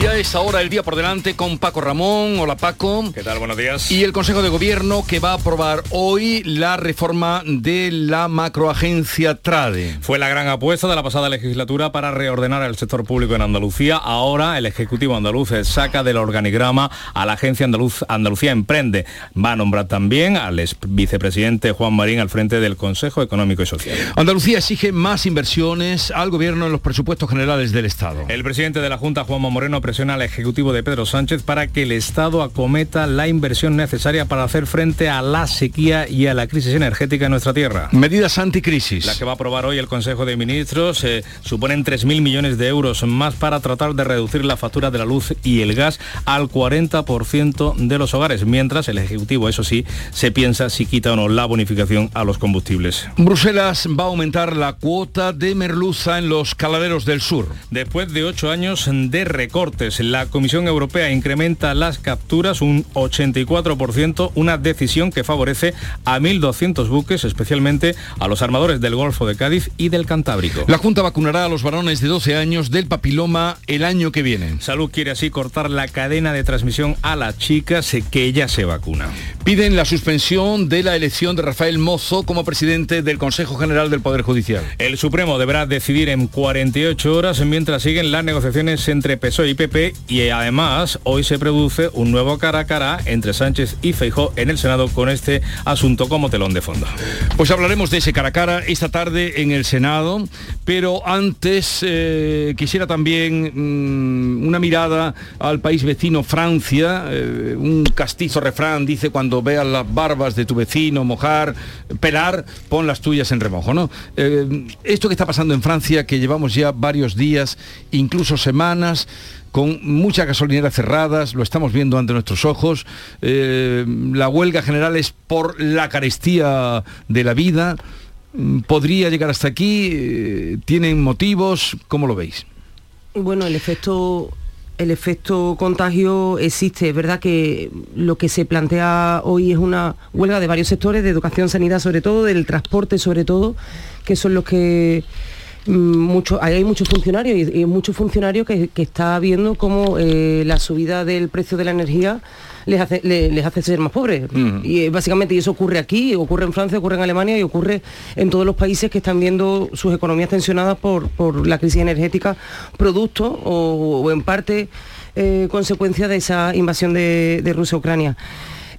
Y a esa hora el día por delante con Paco Ramón. Hola Paco. ¿Qué tal? Buenos días. Y el Consejo de Gobierno que va a aprobar hoy la reforma de la macroagencia TRADE. Fue la gran apuesta de la pasada legislatura para reordenar el sector público en Andalucía. Ahora el Ejecutivo andaluz saca del organigrama a la agencia andaluz, Andalucía Emprende. Va a nombrar también al vicepresidente Juan Marín al frente del Consejo Económico y Social. Andalucía exige más inversiones al gobierno en los presupuestos generales del Estado. El presidente de la Junta, Juanma Moreno, presiona al Ejecutivo de Pedro Sánchez para que el Estado acometa la inversión necesaria para hacer frente a la sequía y a la crisis energética en nuestra tierra. Medidas anticrisis. La que va a aprobar hoy el Consejo de Ministros eh, suponen 3.000 millones de euros más para tratar de reducir la factura de la luz y el gas al 40% de los hogares, mientras el Ejecutivo, eso sí, se piensa si quita o no la bonificación a los combustibles. Bruselas va a aumentar la cuota de merluza en los caladeros del sur. Después de ocho años de recorte la Comisión Europea incrementa las capturas un 84%, una decisión que favorece a 1.200 buques, especialmente a los armadores del Golfo de Cádiz y del Cantábrico. La Junta vacunará a los varones de 12 años del papiloma el año que viene. Salud quiere así cortar la cadena de transmisión a las chicas que ella se vacuna. Piden la suspensión de la elección de Rafael Mozo como presidente del Consejo General del Poder Judicial. El Supremo deberá decidir en 48 horas mientras siguen las negociaciones entre PSOE y PP y además hoy se produce un nuevo cara a cara entre Sánchez y Feijó en el Senado con este asunto como telón de fondo. Pues hablaremos de ese cara a cara esta tarde en el Senado, pero antes eh, quisiera también mm, una mirada al país vecino Francia. Eh, un castizo refrán dice cuando veas las barbas de tu vecino mojar, pelar, pon las tuyas en remojo. ¿no? Eh, esto que está pasando en Francia, que llevamos ya varios días, incluso semanas, con muchas gasolineras cerradas, lo estamos viendo ante nuestros ojos. Eh, la huelga general es por la carestía de la vida. Mm, ¿Podría llegar hasta aquí? Eh, ¿Tienen motivos? ¿Cómo lo veis? Bueno, el efecto el efecto contagio existe. Es verdad que lo que se plantea hoy es una huelga de varios sectores, de educación, sanidad sobre todo, del transporte sobre todo, que son los que Mm, hay muchos funcionarios y, muchos funcionarios que, está viendo cómo eh, la subida del precio de la energía les hace, les hace ser más pobres. Y eh, básicamente y eso ocurre aquí, ocurre en Francia, ocurre en Alemania y ocurre en todos los países que están viendo sus economías tensionadas por, la crisis energética, producto o, en parte eh, consecuencia de esa invasión de, de Rusia a Ucrania.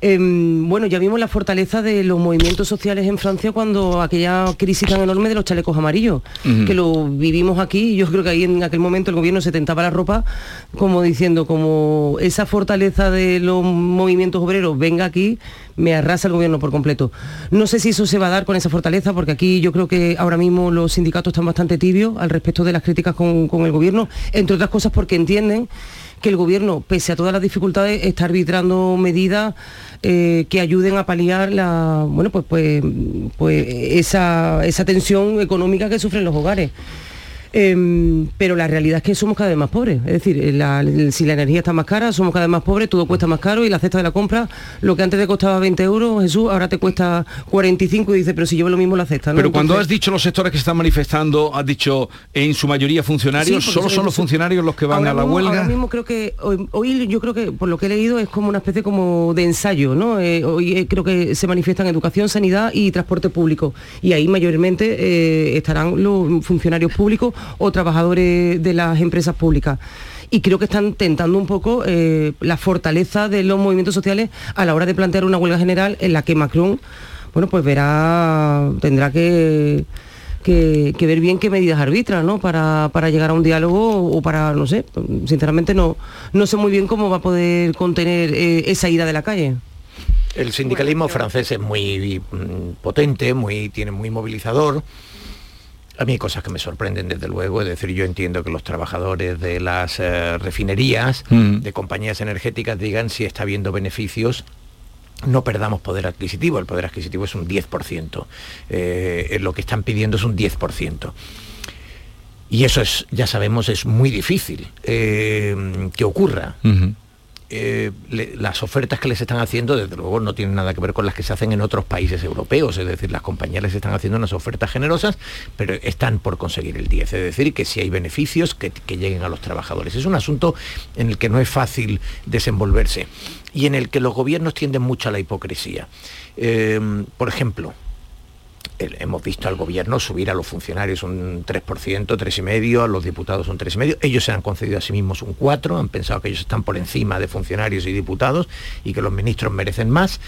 Em, bueno, ya vimos la fortaleza de los movimientos sociales en Francia cuando aquella crisis tan enorme de los chalecos amarillos, que lo vivimos aquí, yo creo que ahí en aquel momento el gobierno se tentaba la ropa como diciendo, como esa fortaleza de los movimientos obreros venga aquí, me arrasa el gobierno por completo. No sé si eso se va a dar con esa fortaleza, porque aquí yo creo que ahora mismo los sindicatos están bastante tibios al respecto de las críticas con, con el gobierno, entre otras cosas porque entienden que el gobierno, pese a todas las dificultades, está arbitrando medidas eh, que ayuden a paliar la, bueno, pues, pues, pues esa, esa tensión económica que sufren los hogares. Em, pero la realidad es que somos cada vez más pobres. Es decir, eh, si la energía está más cara, somos cada vez más pobres, todo cuesta más caro y la cesta de la compra, lo que antes te costaba 20 euros, Jesús, ahora te cuesta 45 y dice, pero si llevo lo mismo la cesta. Pero cuando has dicho los sectores que se están manifestando, has dicho en su mayoría funcionarios, ¿solo son los funcionarios los que van a la huelga? Ahora mismo creo que, hoy, yo creo que por lo que he leído es como una especie como de ensayo, ¿no? Eh, hoy eh, creo que se manifiestan educación, sanidad y transporte público. Y ahí mayormente estarán los funcionarios públicos o trabajadores de las empresas públicas y creo que están tentando un poco eh, la fortaleza de los movimientos sociales a la hora de plantear una huelga general en la que Macron, bueno, pues verá, tendrá que, que, ver bien qué medidas arbitra, ¿no? Para, llegar a un diálogo o para, no sé, sinceramente no, no sé muy bien cómo va a poder contener eh, esa ida de la calle. El sindicalismo francés es muy potente, muy, tiene muy movilizador. A mí hay cosas que me sorprenden desde luego, es decir, yo entiendo que los trabajadores de las eh, refinerías, mm. de compañías energéticas digan si está habiendo beneficios no perdamos poder adquisitivo, el poder adquisitivo es un 10%, eh, lo que están pidiendo es un 10%. Y eso es, ya sabemos, es muy difícil eh, que ocurra. Eh, las ofertas que les están haciendo, desde luego, no tienen nada que ver con las que se hacen en otros países europeos. Es decir, las compañías les están haciendo unas ofertas generosas, pero están por conseguir el 10. Es decir, que si hay beneficios, que, lleguen a los trabajadores. Es un asunto en el que no es fácil desenvolverse y en el que los gobiernos tienden mucho a la hipocresía. Eh, por ejemplo, hemos visto al gobierno subir a los funcionarios un 3%, 3,5%, a los diputados un 3,5%. Ellos se han concedido a sí mismos un 4%, han pensado que ellos están por encima de funcionarios y diputados y que los ministros merecen más.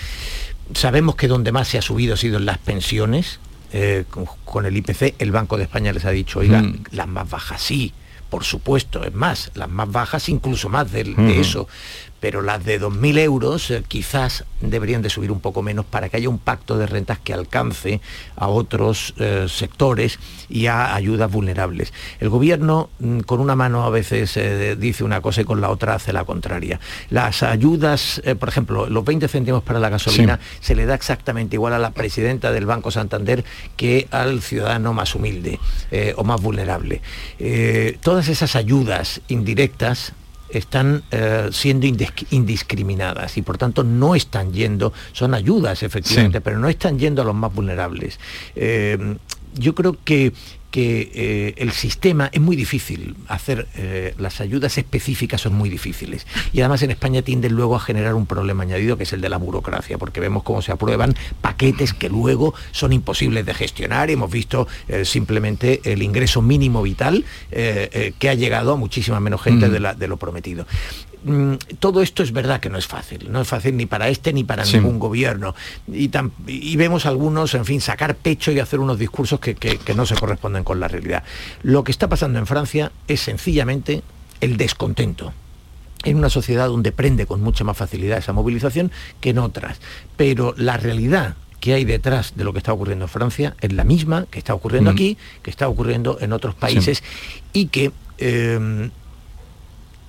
Sabemos que donde más se ha subido ha sido en las pensiones. eh, con, con el IPC, el Banco de España les ha dicho, oiga, Mm. las más bajas sí, por supuesto, es más, las más bajas incluso más de, eso, pero las de 2.000 euros eh, quizás deberían de subir un poco menos para que haya un pacto de rentas que alcance a otros eh, sectores y a ayudas vulnerables. El gobierno mm, con una mano a veces eh, dice una cosa y con la otra hace la contraria. Las ayudas, por ejemplo, los 20 céntimos para la gasolina se le da exactamente igual a la presidenta del Banco Santander que al ciudadano más humilde o más vulnerable. Eh, todas esas ayudas indirectas están eh, siendo indis- indiscriminadas y por tanto no están yendo, son ayudas efectivamente, Sí. pero no están yendo a los más vulnerables. Eh, yo creo que que eh, el sistema es muy difícil hacer eh, las ayudas específicas son muy difíciles. Y además en España tienden luego a generar un problema añadido que es el de la burocracia porque vemos cómo se aprueban paquetes que luego son imposibles de gestionar. Y hemos visto eh, simplemente el ingreso mínimo vital que ha llegado a muchísima menos gente Mm. de, la- de lo prometido Mm, todo esto es verdad que no es fácil, no es fácil ni para este ni para Sí. ningún gobierno. Y, vemos algunos, en fin, sacar pecho y hacer unos discursos que, que- que no se corresponden con la realidad. Lo que está pasando en Francia es sencillamente el descontento en una sociedad donde prende con mucha más facilidad esa movilización que en otras. Pero la realidad que hay detrás de lo que está ocurriendo en Francia es la misma que está ocurriendo Mm. aquí, que está ocurriendo en otros países y que eh,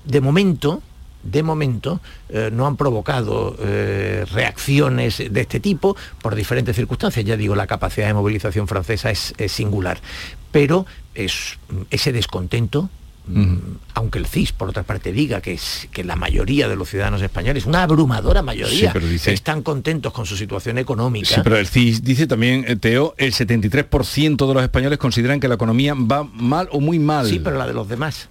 de momento, de momento, eh, no han provocado eh, reacciones de este tipo por diferentes circunstancias. Ya digo, la capacidad de movilización francesa es, es singular. Pero es, ese descontento, mm, aunque el CIS, por otra parte, diga que, es, que la mayoría de los ciudadanos españoles, una abrumadora mayoría, Sí, pero dice- están contentos con su situación económica. Sí, pero el CIS dice también, eh, Teo, el 73% de los españoles consideran que la economía va mal o muy mal. Sí, pero la de los demás.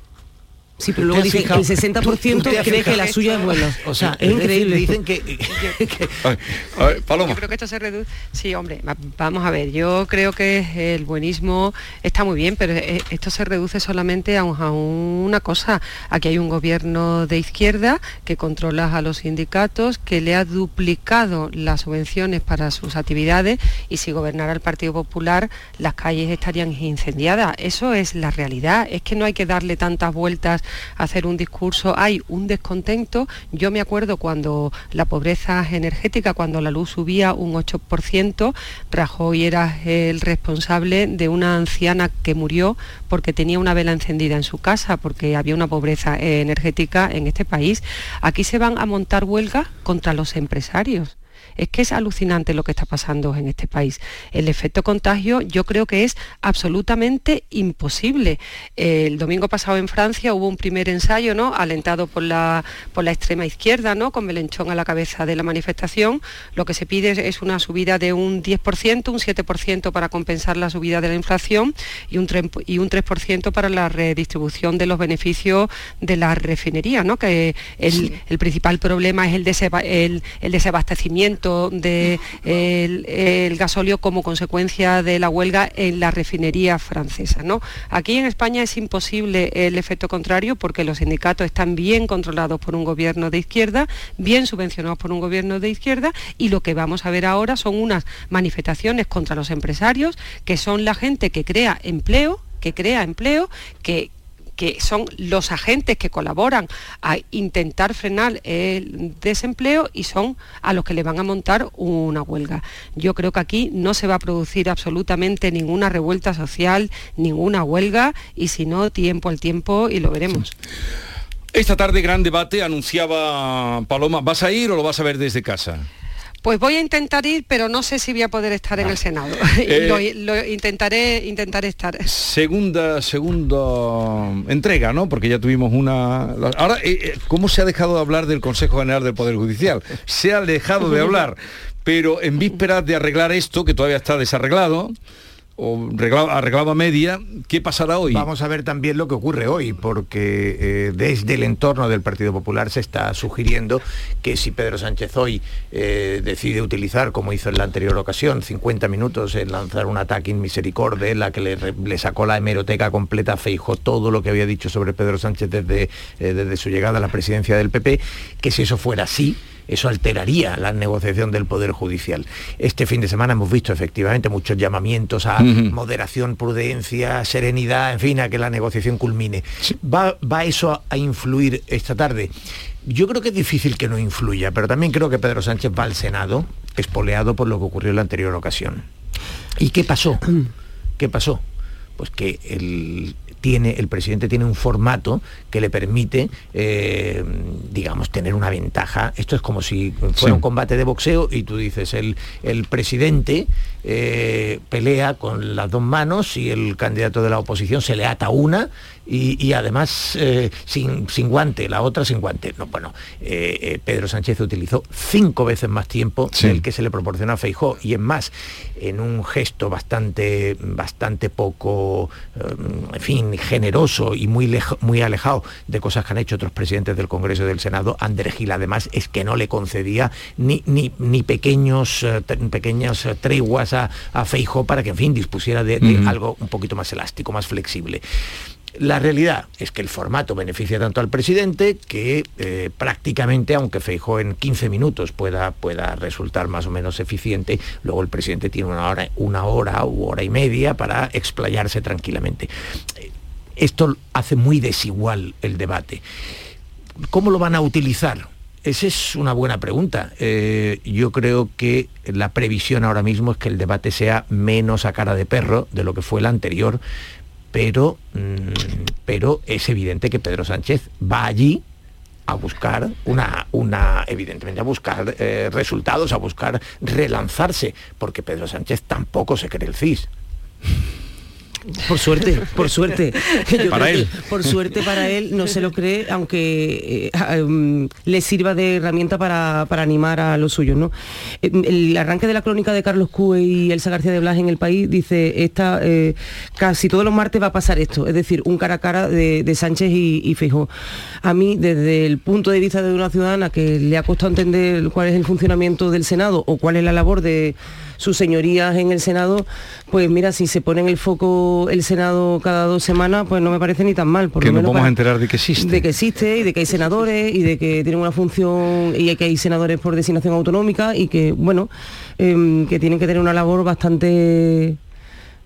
Sí, pero ¿Tú luego dicen fijado? el 60% ¿Tú te has cree que la suya es buena. O sea, es es decir, increíble. Dicen que, que- Ay, a ver, Paloma. Yo creo que esto se reduce. Sí, hombre, va- vamos a ver. Yo creo que el buenismo está muy bien, pero eh, esto se reduce solamente a, un- a una cosa. Aquí hay un gobierno de izquierda que controla a los sindicatos, que le ha duplicado las subvenciones para sus actividades y si gobernara el Partido Popular, las calles estarían incendiadas. Eso es la realidad. Es que no hay que darle tantas vueltas hacer un discurso. Hay un descontento. Yo me acuerdo cuando la pobreza energética, cuando la luz subía un 8%, Rajoy era el responsable de una anciana que murió porque tenía una vela encendida en su casa, porque había una pobreza energética en este país. Aquí se van a montar huelgas contra los empresarios. Es que es alucinante lo que está pasando en este país. El efecto contagio yo creo que es absolutamente imposible. El domingo pasado en Francia hubo un primer ensayo, ¿no? Alentado por la, por la extrema izquierda, ¿no? Con Melenchón a la cabeza de la manifestación. Lo que se pide es, una subida de un 10%, un 7% para compensar la subida de la inflación y un, tre- y un 3% para la redistribución de los beneficios de la refinería, ¿no? Que el, el principal problema es el, el, el desabastecimiento del el gasóleo como consecuencia de la huelga en la refinería francesa. ¿no? Aquí en España es imposible el efecto contrario porque los sindicatos están bien controlados por un gobierno de izquierda, bien subvencionados por un gobierno de izquierda y lo que vamos a ver ahora son unas manifestaciones contra los empresarios que son la gente que crea empleo, que crea empleo, que, que son los agentes que colaboran a intentar frenar el desempleo y son a los que le van a montar una huelga. Yo creo que aquí no se va a producir absolutamente ninguna revuelta social, ninguna huelga y si no, tiempo al tiempo y lo veremos. Esta tarde gran debate, anunciaba Paloma, ¿vas a ir o lo vas a ver desde casa? Pues voy a intentar ir, pero no sé si voy a poder estar en el Senado. Eh, lo, lo intentaré, intentaré estar. Segunda, segunda entrega, ¿no? Porque ya tuvimos una. Ahora, eh, eh, ¿cómo se ha dejado de hablar del Consejo General del Poder Judicial? Se ha dejado de hablar, pero en vísperas de arreglar esto, que todavía está desarreglado, o arreglado, arreglado a media, ¿qué pasará hoy? Vamos a ver también lo que ocurre hoy, porque eh, desde el entorno del Partido Popular se está sugiriendo que si Pedro Sánchez hoy eh, decide utilizar, como hizo en la anterior ocasión, 50 minutos en lanzar un ataque en misericordia, en la que le, le, sacó la hemeroteca completa a Feijo todo lo que había dicho sobre Pedro Sánchez desde, eh, desde su llegada a la presidencia del PP, que si eso fuera así, eso alteraría la negociación del Poder Judicial. Este fin de semana hemos visto efectivamente muchos llamamientos a uh -huh. moderación, prudencia, serenidad, en fin, a que la negociación culmine. ¿Va, va eso a, a influir esta tarde? Yo creo que es difícil que no influya, pero también creo que Pedro Sánchez va al Senado espoleado por lo que ocurrió en la anterior ocasión. ¿Y qué pasó? ¿Qué pasó? Pues que el, tiene, el presidente tiene un formato que le permite, eh, digamos, tener una ventaja. Esto es como si fuera sí. un combate de boxeo y tú dices, el, el presidente eh, pelea con las dos manos y el candidato de la oposición se le ata una y, y además eh, sin, sin, guante, la otra sin guante. No, bueno, eh, eh Pedro Sánchez utilizó cinco veces más tiempo sí. del que se le proporciona a Feijó y es más, en un gesto bastante, bastante poco, en fin, generoso y muy, muy alejado de cosas que han hecho otros presidentes del Congreso y del Senado, Ander Gil además es que no le concedía ni, ni, ni pequeños, pequeñas treguas a, a Feijó para que, en fin, dispusiera de, de uh -huh. algo un poquito más elástico, más flexible. La realidad es que el formato beneficia tanto al presidente que eh, prácticamente, aunque Feijó en 15 minutos pueda, pueda resultar más o menos eficiente, luego el presidente tiene una hora, una hora u hora y media para explayarse tranquilamente. Esto hace muy desigual el debate. ¿Cómo lo van a utilizar? Esa es una buena pregunta. Eh, yo creo que la previsión ahora mismo es que el debate sea menos a cara de perro de lo que fue el anterior, pero, mmm, pero es evidente que Pedro Sánchez va allí a buscar una, una evidentemente a buscar eh, resultados, a buscar relanzarse, porque Pedro Sánchez tampoco se cree el CIS. Por suerte, por suerte. Yo para él. por suerte para él no se lo cree, aunque eh, um, le sirva de herramienta para, para, animar a los suyos. ¿no? El arranque de la crónica de Carlos Cue y Elsa García de Blas en el país dice, esta, eh, casi todos los martes va a pasar esto, es decir, un cara a cara de, de Sánchez y, y Feijó. A mí, desde el punto de vista de una ciudadana que le ha costado entender cuál es el funcionamiento del Senado o cuál es la labor de sus señorías en el Senado, pues mira, si se pone en el foco el Senado cada dos semanas, pues no me parece ni tan mal. Por que nos vamos para, a enterar de que existe. De que existe y de que hay senadores y de que tienen una función y que hay senadores por designación autonómica y que, bueno, eh, que tienen que tener una labor bastante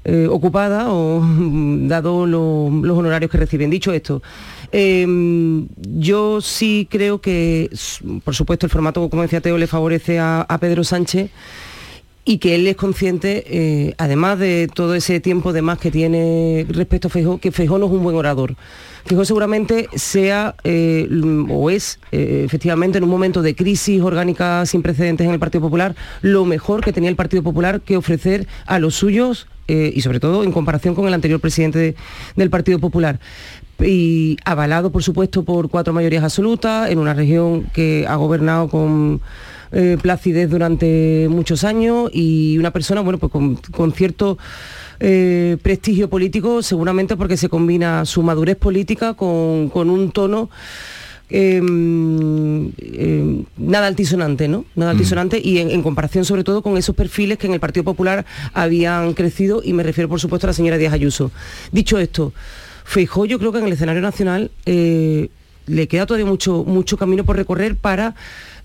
eh, ocupada o dado lo, los honorarios que reciben. Dicho esto, eh, yo sí creo que, por supuesto, el formato, como decía Teo, le favorece a, a Pedro Sánchez y que él es consciente, eh, además de todo ese tiempo de más que tiene respecto a Feijó, que Feijó no es un buen orador. Feijó seguramente sea eh, o es eh, efectivamente en un momento de crisis orgánica sin precedentes en el Partido Popular lo mejor que tenía el Partido Popular que ofrecer a los suyos y sobre todo en comparación con el anterior presidente de, del Partido Popular y avalado por supuesto por cuatro mayorías absolutas en una región que ha gobernado con eh, placidez durante muchos años y una persona bueno pues con, con cierto eh, prestigio político seguramente porque se combina su madurez política con, con un tono eh, eh, nada altisonante, ¿no? Nada altisonante mm. y en, en, comparación sobre todo con esos perfiles que en el Partido Popular habían crecido y me refiero por supuesto a la señora Díaz Ayuso. Dicho esto, Feijó yo creo que en el escenario nacional eh, le queda todavía mucho, mucho camino por recorrer para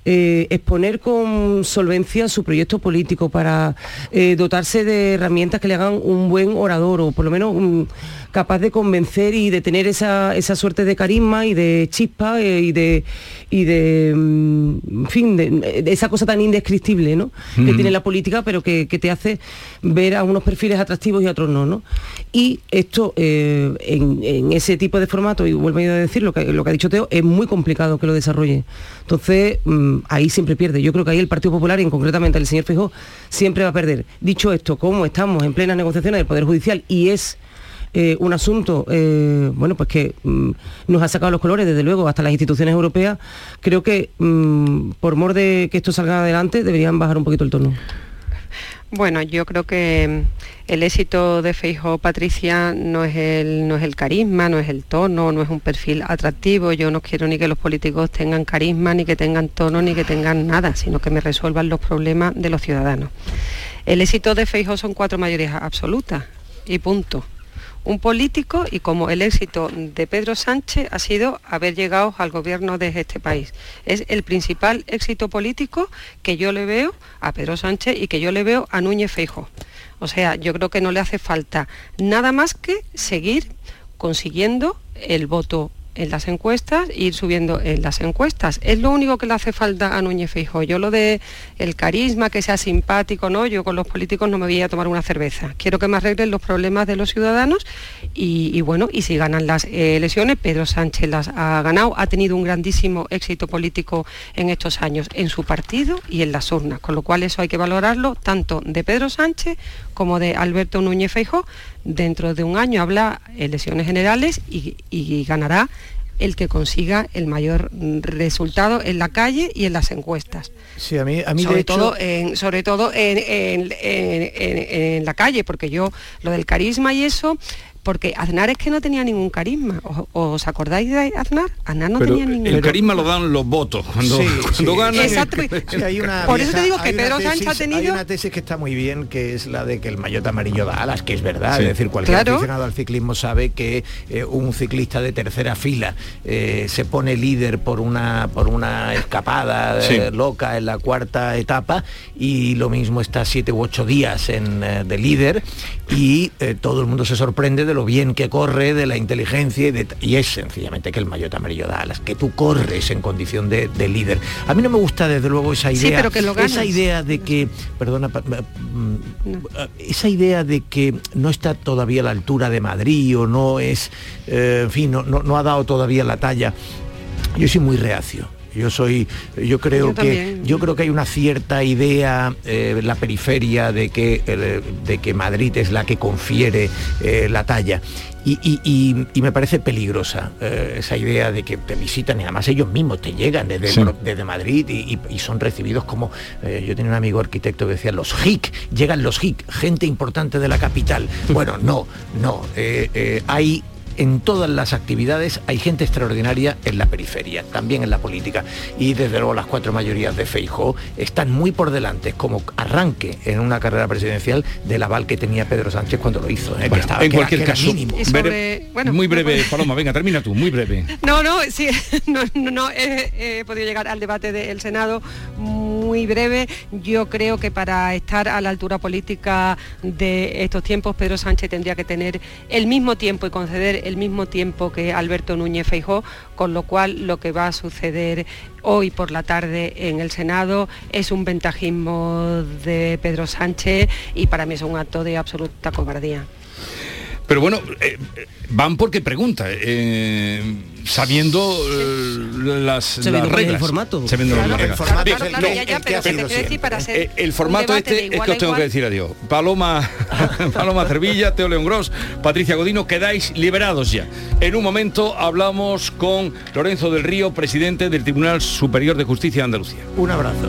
eh, exponer con solvencia su proyecto político, para eh, dotarse de herramientas que le hagan un buen orador o por lo menos un, capaz de convencer y de tener esa, esa suerte de carisma y de chispa eh, y de, y de mm, en fin, de, de, esa cosa tan indescriptible ¿no? Mm. que tiene la política, pero que, que, te hace ver a unos perfiles atractivos y a otros no. ¿no? Y esto, eh, en, en, ese tipo de formato, y vuelvo a decir lo que, lo que ha dicho Teo, es muy complicado que lo desarrolle. Entonces, mmm, mm, ahí siempre pierde. Yo creo que ahí el Partido Popular y en concretamente el señor Fijó siempre va a perder. Dicho esto, como estamos en plenas negociaciones del Poder Judicial y es eh, un asunto eh, bueno pues que mm, nos ha sacado los colores desde luego hasta las instituciones europeas creo que mm, por mor de que esto salga adelante deberían bajar un poquito el tono bueno, yo creo que mm, el éxito de Feijóo Patricia no es el no es el carisma, no es el tono, no es un perfil atractivo. Yo no quiero ni que los políticos tengan carisma, ni que tengan tono, ni que tengan nada, sino que me resuelvan los problemas de los ciudadanos. El éxito de Feijóo son cuatro mayorías absolutas y punto un político y como el éxito de Pedro Sánchez ha sido haber llegado al gobierno de este país. Es el principal éxito político que yo le veo a Pedro Sánchez y que yo le veo a Núñez Feijo. O sea, yo creo que no le hace falta nada más que seguir consiguiendo el voto en las encuestas, ir subiendo en las encuestas. Es lo único que le hace falta a Núñez Feijóo. Yo lo de el carisma, que sea simpático, ¿no? Yo con los políticos no me voy a tomar una cerveza. Quiero que me arreglen los problemas de los ciudadanos y, bueno, y si ganan las elecciones, Pedro Sánchez las ha ganado, ha tenido un grandísimo éxito político en estos años, en su partido y en las urnas, con lo cual eso hay que valorarlo tanto de Pedro Sánchez como de Alberto Núñez Feijóo. Dentro de un año habla elecciones generales y ganará el que consiga el mayor resultado en la calle y en las encuestas. Sí, a mí, a mí sobre, todo en, sobre todo en, en, la calle, porque yo lo del carisma y eso porque Aznar es que no tenía ningún carisma. ¿Os, acordáis de Aznar? Aznar no tenía ningún El carisma lo dan los votos. Cuando, cuando ganan... Exacto. Por eso te digo que Pedro Sánchez ha tenido... Hay una tesis que está muy bien, que es la de que el maillot amarillo da alas, que es verdad. Es decir, cualquier aficionado al ciclismo sabe que eh, un ciclista de tercera fila eh, se pone líder por una, por una escapada eh, loca en la cuarta etapa y lo mismo está siete u ocho días en, de líder y todo el mundo se sorprende de lo bien que corre, de la inteligencia y, es sencillamente que el maillot amarillo da alas, que tú corres en condición de, líder. A mí no me gusta desde luego esa idea, esa idea de que, perdona, mm, esa idea de que no está todavía a la altura de Madrid o no es, eh, en fin, no, no ha dado todavía la talla. Yo soy muy reacio yo soy, yo creo que yo creo que hay una cierta idea en eh, la periferia de que eh, de que Madrid es la que confiere eh, la talla. Y, me parece peligrosa esa idea de que te visitan y además ellos mismos te llegan desde, desde Madrid y, son recibidos como yo tenía un amigo arquitecto que decía los HIC, llegan los HIC, gente importante de la capital. Bueno, no, no, hay en todas las actividades hay gente extraordinaria en la periferia, también en la política. Y desde luego las cuatro mayorías de Feijóo están muy por delante como arranque en una carrera presidencial del aval que tenía Pedro Sánchez cuando lo hizo. ¿eh? en cualquier caso, muy breve, Paloma, venga, termina tú, muy breve. No, no, sí, no, no, he, podido llegar al debate del Senado muy breve. Yo creo que para estar a la altura política de estos tiempos, Pedro Sánchez tendría que tener el mismo tiempo y conceder el mismo tiempo que Alberto Núñez Feijó, con lo cual lo que va a suceder hoy por la tarde en el Senado es un ventajismo de Pedro Sánchez y para mí es un acto de absoluta cobardía. Pero bueno, eh, van porque pregunta, eh, sabiendo las, se las reglas. El formato. Las reglas. El formato este es que os tengo que decir adiós. Paloma, Paloma Cervilla, Teo León Gross, Patricia Godino, quedáis liberados ya. En un momento hablamos con Lorenzo del Río, presidente del Tribunal Superior de Justicia de Andalucía. Un abrazo.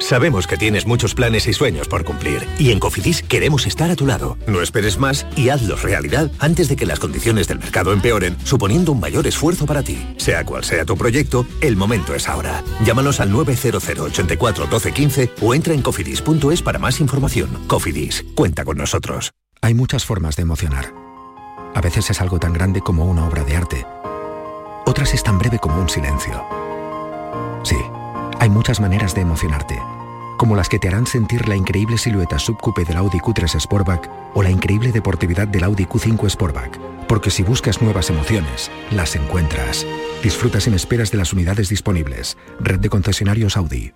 Sabemos que tienes muchos planes y sueños por cumplir y en Cofidis queremos estar a tu lado. No esperes más y hazlos realidad antes de que las condiciones del mercado empeoren, suponiendo un mayor esfuerzo para ti. Sea cual sea tu proyecto, el momento es ahora. Llámanos al 900 84 12 15 o entra en cofidis.es para más información. Cofidis, cuenta con nosotros. Hay muchas formas de emocionar. A veces es algo tan grande como una obra de arte otras es tan breve como un silencio. Sí, hay muchas maneras de emocionarte, como las que te harán sentir la increíble silueta subcoupe del Audi Q3 Sportback o la increíble deportividad del Audi Q5 Sportback. Porque si buscas nuevas emociones, las encuentras. Disfruta sin esperas de las unidades disponibles. Red de concesionarios Audi.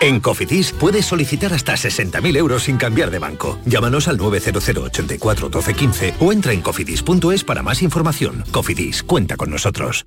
En Cofidis puedes solicitar hasta 60.000 euros sin cambiar de banco. Llámanos al 900 84 12 15 o entra en cofidis.es para más información. Cofidis, cuenta con nosotros.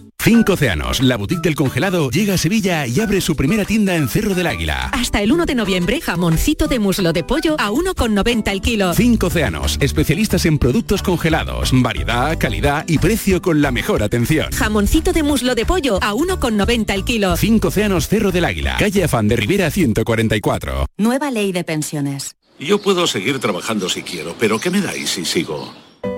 Cinco Océanos, la boutique del congelado, llega a Sevilla y abre su primera tienda en Cerro del Águila. Hasta el 1 de noviembre, jamoncito de muslo de pollo a 1,90 el kilo. Cinco Océanos, especialistas en productos congelados, variedad, calidad y precio con la mejor atención. Jamoncito de muslo de pollo a 1,90 el kilo. Cinco Océanos Cerro del Águila, calle Afán de Rivera 144. Nueva ley de pensiones. Yo puedo seguir trabajando si quiero, pero ¿qué me dais si sigo?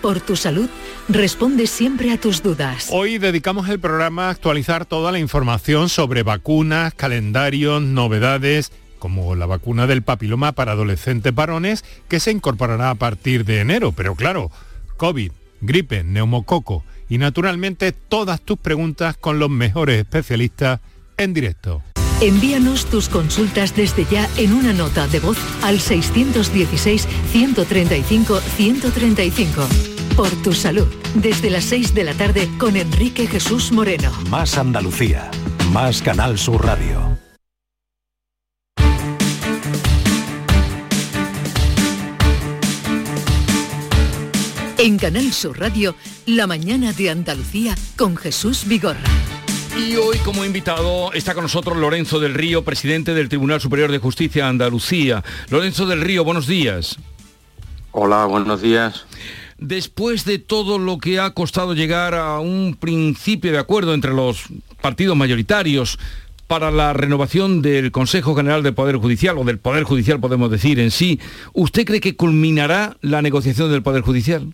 por tu salud, responde siempre a tus dudas. Hoy dedicamos el programa a actualizar toda la información sobre vacunas, calendarios, novedades como la vacuna del papiloma para adolescentes varones que se incorporará a partir de enero. Pero claro, COVID, gripe, neumococo y naturalmente todas tus preguntas con los mejores especialistas en directo. Envíanos tus consultas desde ya en una nota de voz al 616-135-135. Por tu salud, desde las 6 de la tarde con Enrique Jesús Moreno. Más Andalucía, más Canal Sur Radio. En Canal Sur Radio, la mañana de Andalucía con Jesús Vigorra. Y hoy como invitado está con nosotros Lorenzo del Río, presidente del Tribunal Superior de Justicia de Andalucía. Lorenzo del Río, buenos días. Hola, buenos días. Después de todo lo que ha costado llegar a un principio de acuerdo entre los partidos mayoritarios para la renovación del Consejo General del Poder Judicial, o del Poder Judicial podemos decir en sí, ¿usted cree que culminará la negociación del Poder Judicial?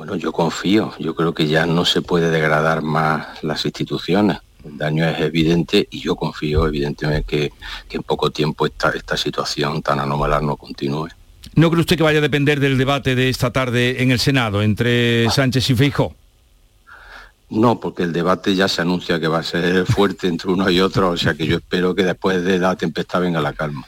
Bueno, yo confío, yo creo que ya no se puede degradar más las instituciones. El daño es evidente y yo confío evidentemente que, que en poco tiempo esta, esta situación tan anómala no continúe. ¿No cree usted que vaya a depender del debate de esta tarde en el Senado entre Sánchez y Feijóo? No, porque el debate ya se anuncia que va a ser fuerte entre uno y otro, o sea que yo espero que después de la tempestad venga la calma.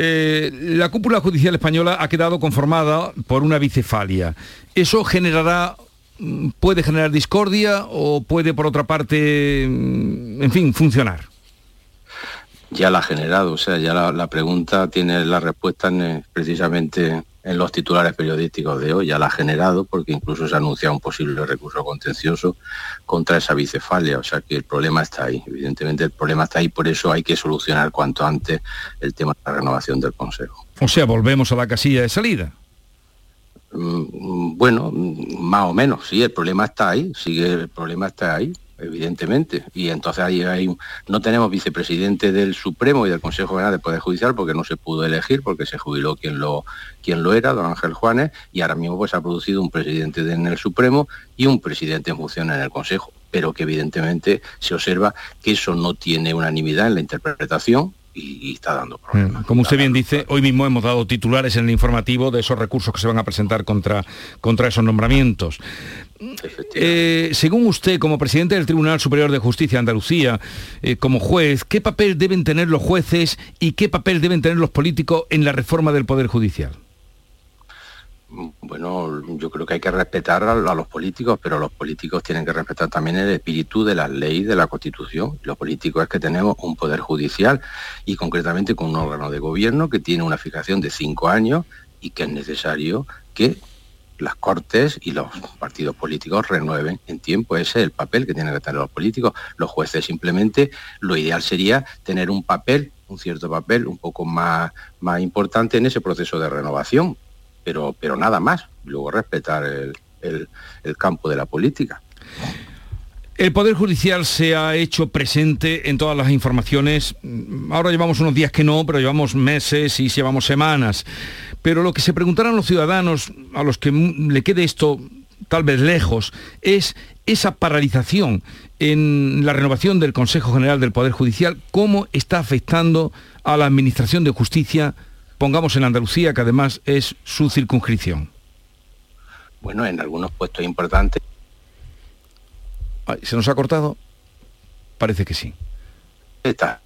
Eh, la cúpula judicial española ha quedado conformada por una bicefalia. ¿Eso generará, mm, puede generar discordia o puede, por otra parte, mm, en fin, funcionar? Ya la ha generado, o sea, ya la, pregunta tiene la respuesta eh, precisamente en los titulares periodísticos de hoy, ya la ha generado porque incluso se ha anunciado un posible recurso contencioso contra esa bicefalia, o sea que el problema está ahí, evidentemente el problema está ahí, por eso hay que solucionar cuanto antes el tema de la renovación del Consejo. O sea, volvemos a la casilla de salida. Mm, Bueno, mm, más o menos, sí, el problema está ahí, sigue, el problema está ahí. Evidentemente. Y entonces ahí no tenemos vicepresidente del Supremo y del Consejo General del Poder Judicial porque no se pudo elegir, porque se jubiló quien lo, quien lo era, don Ángel Juanes, y ahora mismo pues ha producido un presidente en el Supremo y un presidente en función en el Consejo pero que evidentemente se observa que eso no tiene unanimidad en la interpretación, y, está dando problemas. Mm, como usted bien dice, hoy mismo hemos dado titulares en el informativo de esos recursos que se van a presentar contra, contra esos nombramientos. Eh, según usted, como presidente del Tribunal Superior de Justicia de Andalucía, eh, como juez, ¿qué papel deben tener los jueces y qué papel deben tener los políticos en la reforma del Poder Judicial? Bueno, yo creo que hay que respetar a, los políticos, pero los políticos tienen que respetar también el espíritu de las leyes de la Constitución. Lo político es que tenemos un poder judicial y concretamente con un órgano de gobierno que tiene una fijación de cinco años y que es necesario que las cortes y los partidos políticos renueven en tiempo. Ese es el papel que tienen que tener los políticos. Los jueces simplemente lo ideal sería tener un papel, un cierto papel un poco más, más importante en ese proceso de renovación pero, nada más. Luego respetar el, campo de la política. El Poder Judicial se ha hecho presente en todas las informaciones. Ahora llevamos unos días que no, pero llevamos meses y llevamos semanas. Pero lo que se preguntarán los ciudadanos, a los que le quede esto tal vez lejos, es esa paralización en la renovación del Consejo General del Poder Judicial, cómo está afectando a la Administración de Justicia pongamos en Andalucía, que además es su circunscripción? Bueno, en algunos puestos importantes. ¿Se nos ha cortado? Parece que sí. Está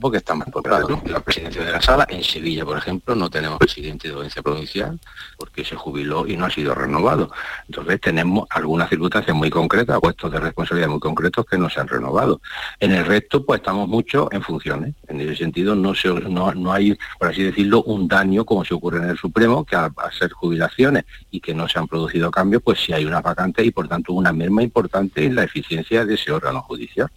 porque estamos por la presidencia de la sala. En Sevilla, por ejemplo, no tenemos presidente de audiencia provincial porque se jubiló y no ha sido renovado. Entonces tenemos algunas circunstancias muy concretas, puestos de responsabilidad muy concretos que no se han renovado. En el resto, pues estamos mucho en funciones. En ese sentido, no, se, no, hay, por así decirlo, un daño como se ocurre en el Supremo, que al hacer jubilaciones y que no se han producido cambios, pues sí hay una vacante y por tanto una merma importante en la eficiencia de ese órgano judicial.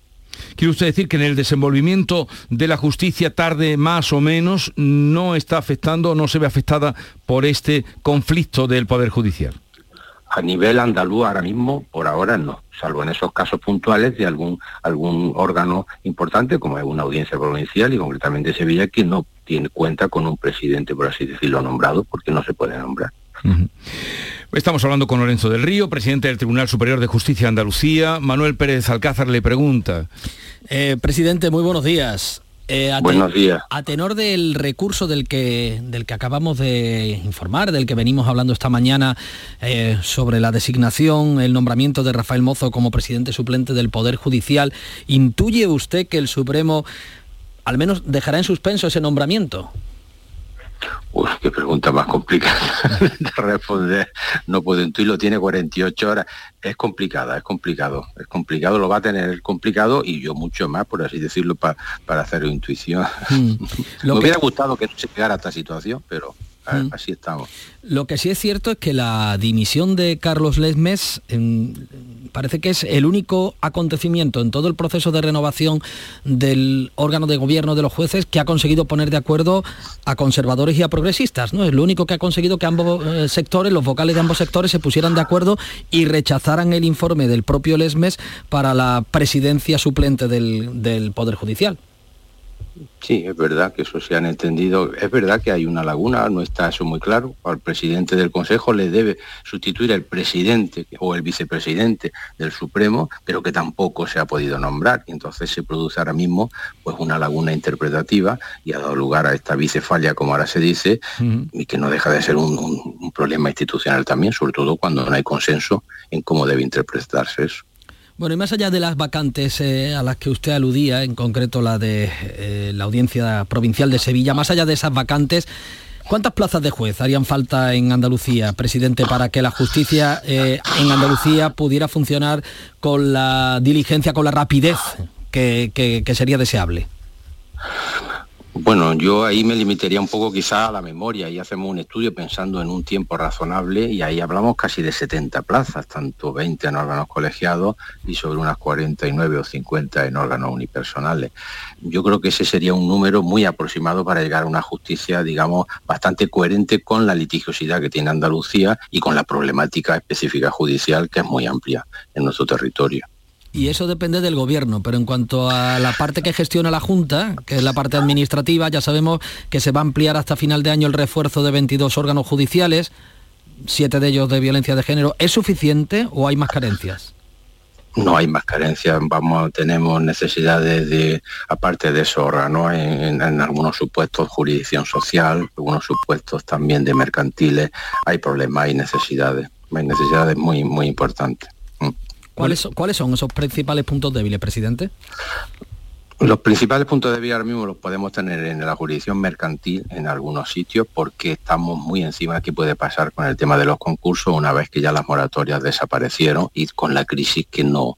¿Quiere usted decir que en el desenvolvimiento de la justicia tarde más o menos no está afectando, no se ve afectada por este conflicto del Poder Judicial? A nivel andaluz ahora mismo, por ahora no, salvo en esos casos puntuales de algún, algún órgano importante, como es una audiencia provincial y concretamente Sevilla, que no tiene cuenta con un presidente, por así decirlo, nombrado, porque no se puede nombrar. Estamos hablando con Lorenzo del Río, presidente del Tribunal Superior de Justicia de Andalucía. Manuel Pérez Alcázar le pregunta. Eh, presidente, muy buenos días. Eh, buenos días. A tenor del recurso del que, del que acabamos de informar, del que venimos hablando esta mañana eh, sobre la designación, el nombramiento de Rafael Mozo como presidente suplente del Poder Judicial, ¿intuye usted que el Supremo al menos dejará en suspenso ese nombramiento? Uy, qué pregunta más complicada de responder. No puedo intuirlo, tiene 48 horas. Es complicada, es complicado. Es complicado, lo va a tener complicado y yo mucho más, por así decirlo, para hacer intuición. Mm. Me hubiera gustado que no se llegara a esta situación, pero Mm. Así estamos. Lo que sí es cierto es que la dimisión de Carlos Lesmes parece que es el único acontecimiento en todo el proceso de renovación del órgano de gobierno de los jueces que ha conseguido poner de acuerdo a conservadores y a progresistas. ¿no? Es lo único que ha conseguido que ambos eh, sectores, los vocales de ambos sectores, se pusieran de acuerdo y rechazaran el informe del propio Lesmes para la presidencia suplente del Poder Judicial. Sí, es verdad que eso se han entendido. Es verdad que hay una laguna, no está eso muy claro. Al presidente del Consejo le debe sustituir el presidente o el vicepresidente del Supremo, pero que tampoco se ha podido nombrar. Y entonces se produce ahora mismo pues una laguna interpretativa y ha dado lugar a esta vicefalla, como ahora se dice, y que no deja de ser un, un problema institucional también, sobre todo cuando no hay consenso en cómo debe interpretarse eso. Bueno, y más allá de las vacantes eh, a las que usted aludía, en concreto la de eh, la Audiencia Provincial de Sevilla, más allá de esas vacantes, ¿cuántas plazas de juez harían falta en Andalucía, presidente, para que la justicia eh, en Andalucía pudiera funcionar con la diligencia, con la rapidez que sería deseable? Bueno, yo ahí me limitaría un poco quizá a la memoria y hacemos un estudio pensando en un tiempo razonable y ahí hablamos casi de 70 plazas, tanto 20 en órganos colegiados y sobre unas 49 o 50 en órganos unipersonales. Yo creo que ese sería un número muy aproximado para llegar a una justicia, digamos, bastante coherente con la litigiosidad que tiene Andalucía y con la problemática específica judicial que es muy amplia en nuestro territorio. Y eso depende del gobierno, pero en cuanto a la parte que gestiona la Junta, que es la parte administrativa, ya sabemos que se va a ampliar hasta final de año el refuerzo de 22 órganos judiciales, siete de ellos de violencia de género. ¿Es suficiente o hay más carencias? no hay más carencias, tenemos necesidades de, aparte de esos órganos, en, en, algunos supuestos jurisdicción social, algunos supuestos también de mercantiles, hay problemas, hay necesidades, hay necesidades muy, muy importantes. ¿Cuáles, ¿Cuáles son esos principales puntos débiles, presidente? Los principales puntos de vista ahora mismo los podemos tener en la jurisdicción mercantil en algunos sitios porque estamos muy encima de qué puede pasar con el tema de los concursos una vez que ya las moratorias desaparecieron y con la crisis que no,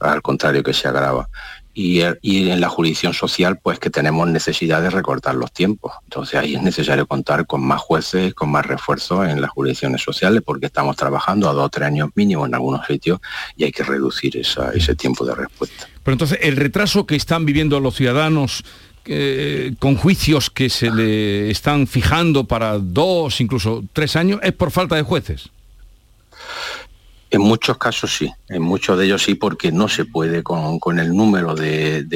al contrario que se agrava y, en la jurisdicción social pues que tenemos necesidad de recortar los tiempos. Entonces ahí es necesario contar con más jueces, con más refuerzos en las jurisdicciones sociales porque estamos trabajando a dos o tres años mínimo en algunos sitios y hay que reducir ese tiempo de respuesta. Pero entonces el retraso que están viviendo los ciudadanos eh, con juicios que se le están fijando para dos, incluso tres años, es por falta de jueces. En muchos casos sí, en muchos de ellos sí, porque no se puede con, el número de,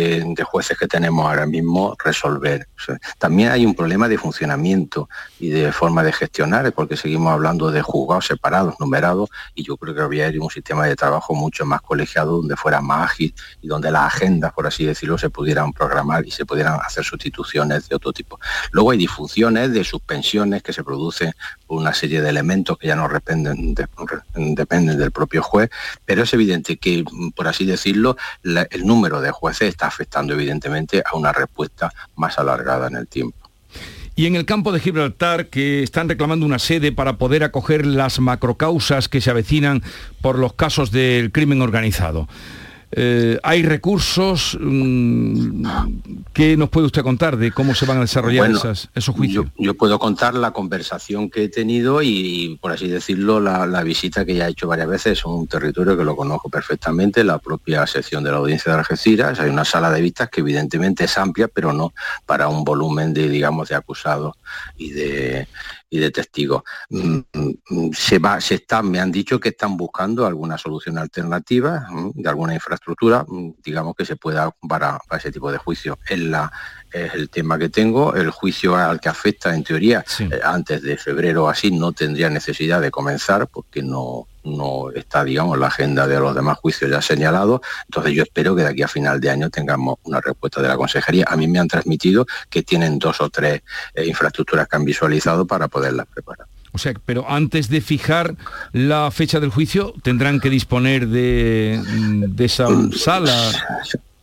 jueces que tenemos ahora mismo resolver. también hay un problema de funcionamiento y de forma de gestionar, porque seguimos hablando de juzgados separados, numerados, y yo creo que habría un sistema de trabajo mucho más colegiado, donde fuera más ágil y donde las agendas, por así decirlo, se pudieran programar y se pudieran hacer sustituciones de otro tipo. Luego hay disfunciones de suspensiones que se producen por una serie de elementos que ya no dependen de el propio juez, pero es evidente que, por así decirlo, el número de jueces está afectando evidentemente a una respuesta más alargada en el tiempo. Y en el campo de Gibraltar, que están reclamando una sede para poder acoger las macrocausas que se avecinan por los casos del crimen organizado. Eh, ¿Hay recursos? Mm, ¿Qué nos puede usted contar de cómo se van a desarrollar esos juicios? Yo, puedo contar la conversación que he tenido y, por así decirlo, la, visita que ya he hecho varias veces. Es un territorio que lo conozco perfectamente, la propia sección de la audiencia de Algeciras. Hay una sala de vistas que evidentemente es amplia, pero no para un volumen de, digamos, de acusados y de, y de testigos. Mm, mm, se va, se están, me han dicho que están buscando alguna solución alternativa mm, de alguna infraestructura, digamos que se pueda para, para ese tipo de juicio. Es, la, es el tema que tengo. El juicio al que afecta, en teoría, eh, antes de febrero así, no tendría necesidad de comenzar porque no, no está, digamos, la agenda de los demás juicios ya señalados. Entonces yo espero que de aquí a final de año tengamos una respuesta de la consejería. A mí me han transmitido que tienen dos o tres eh, infraestructuras que han visualizado para poderlas preparar. O sea, pero antes de fijar la fecha del juicio, tendrán que disponer de, de esa mm, sala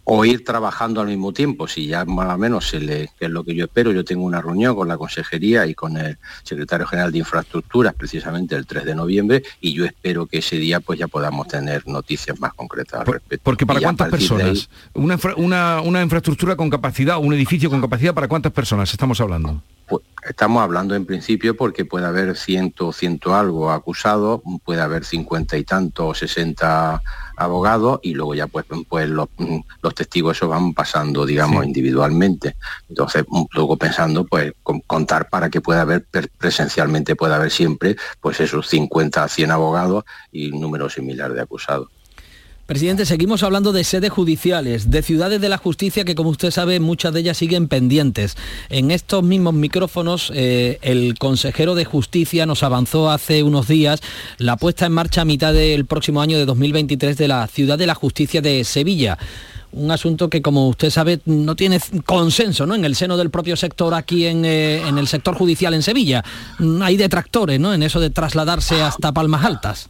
o ir trabajando al mismo tiempo, si ya más o menos se le, que es lo que yo espero, yo tengo una reunión con la Consejería y con el Secretario General de Infraestructuras precisamente el 3 de noviembre y yo espero que ese día pues ya podamos tener noticias más concretas al respecto. Porque para cuántas personas, una, una, una infraestructura con capacidad, un edificio con capacidad, ¿para cuántas personas estamos hablando? Pues estamos hablando en principio porque puede haber ciento, ciento algo acusados, puede haber cincuenta y tanto o sesenta abogados y luego ya pues, pues los, los testigos eso van pasando, digamos, individualmente. Entonces, luego pensando, pues, contar para que pueda haber presencialmente, pueda haber siempre, pues esos 50 a 100 abogados y un número similar de acusados. Presidente, seguimos hablando de sedes judiciales, de ciudades de la justicia que, como usted sabe, muchas de ellas siguen pendientes. En estos mismos micrófonos, eh, el consejero de justicia nos avanzó hace unos días la puesta en marcha a mitad del próximo año de 2023 de la ciudad de la justicia de Sevilla un asunto que, como usted sabe, no tiene consenso ¿no? en el seno del propio sector aquí en, eh, en el sector judicial en Sevilla. Hay detractores ¿no? en eso de trasladarse hasta Palmas Altas.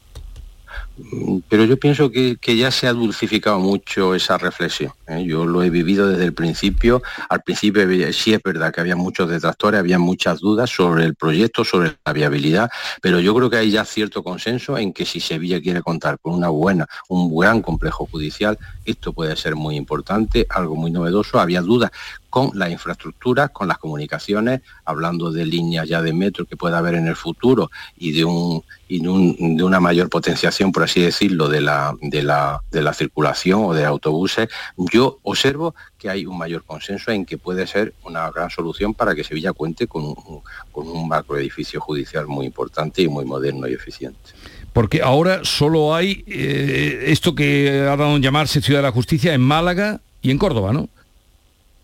Pero yo pienso que, ya se ha dulcificado mucho esa reflexión. ¿eh? Yo lo he vivido desde el principio. Al principio sí es verdad que había muchos detractores, había muchas dudas sobre el proyecto, sobre la viabilidad, pero yo creo que hay ya cierto consenso en que si Sevilla quiere contar con una buena, un gran complejo judicial, esto puede ser muy importante, algo muy novedoso. Había dudas con las infraestructuras, con las comunicaciones, hablando de líneas ya de metro que pueda haber en el futuro y de, un, de, una mayor potenciación, por así decirlo, de la, de, la, de la circulación o de autobuses, yo observo que hay un mayor consenso en que puede ser una gran solución para que Sevilla cuente con un, con un macroedificio judicial muy importante y muy moderno y eficiente. Porque ahora solo hay eh, esto que ha dado en llamarse Ciudad de la Justicia en Málaga y en Córdoba, ¿no?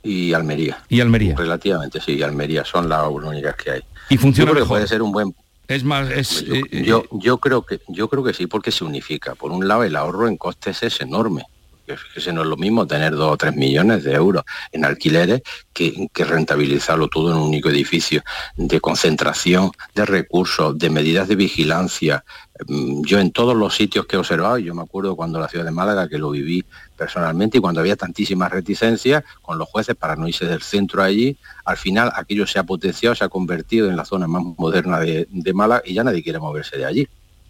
Y Almería. Y Almería. Relativamente, sí, Almería son las únicas que hay. Y funciona Yo creo que mejor. puede ser un buen Es más, es... yo, eh, yo, yo creo que yo creo que sí porque se unifica. Por un lado el ahorro en costes es enorme. Fíjese, no es lo mismo tener dos o tres millones de euros en alquileres que, rentabilizarlo todo en un único edificio de concentración de recursos, de medidas de vigilancia. Mm, Yo en todos los sitios que he observado, yo me acuerdo cuando la ciudad de Málaga, que lo viví personalmente, y cuando había tantísimas reticencias con los jueces para no irse del centro allí, al final aquello se ha potenciado, se ha convertido en la zona más moderna de, de Málaga y ya nadie quiere moverse de allí.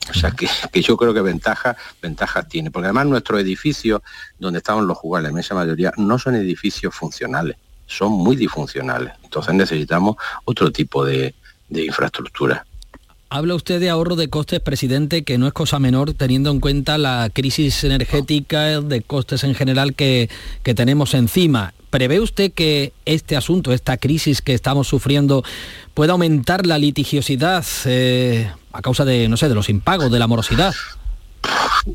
O sea que, que yo creo que ventajas ventajas tiene, porque además nuestros edificios donde estaban los jugadores, la inmensa mayoría, no son edificios funcionales, son muy disfuncionales. Entonces necesitamos otro tipo de, de infraestructura. Habla usted de ahorro de costes, presidente, que no es cosa menor teniendo en cuenta la crisis energética de costes en general que, que tenemos encima. ¿Prevé usted que este asunto, esta crisis que estamos sufriendo, pueda aumentar la litigiosidad eh, a causa de, no sé, de los impagos, de la morosidad?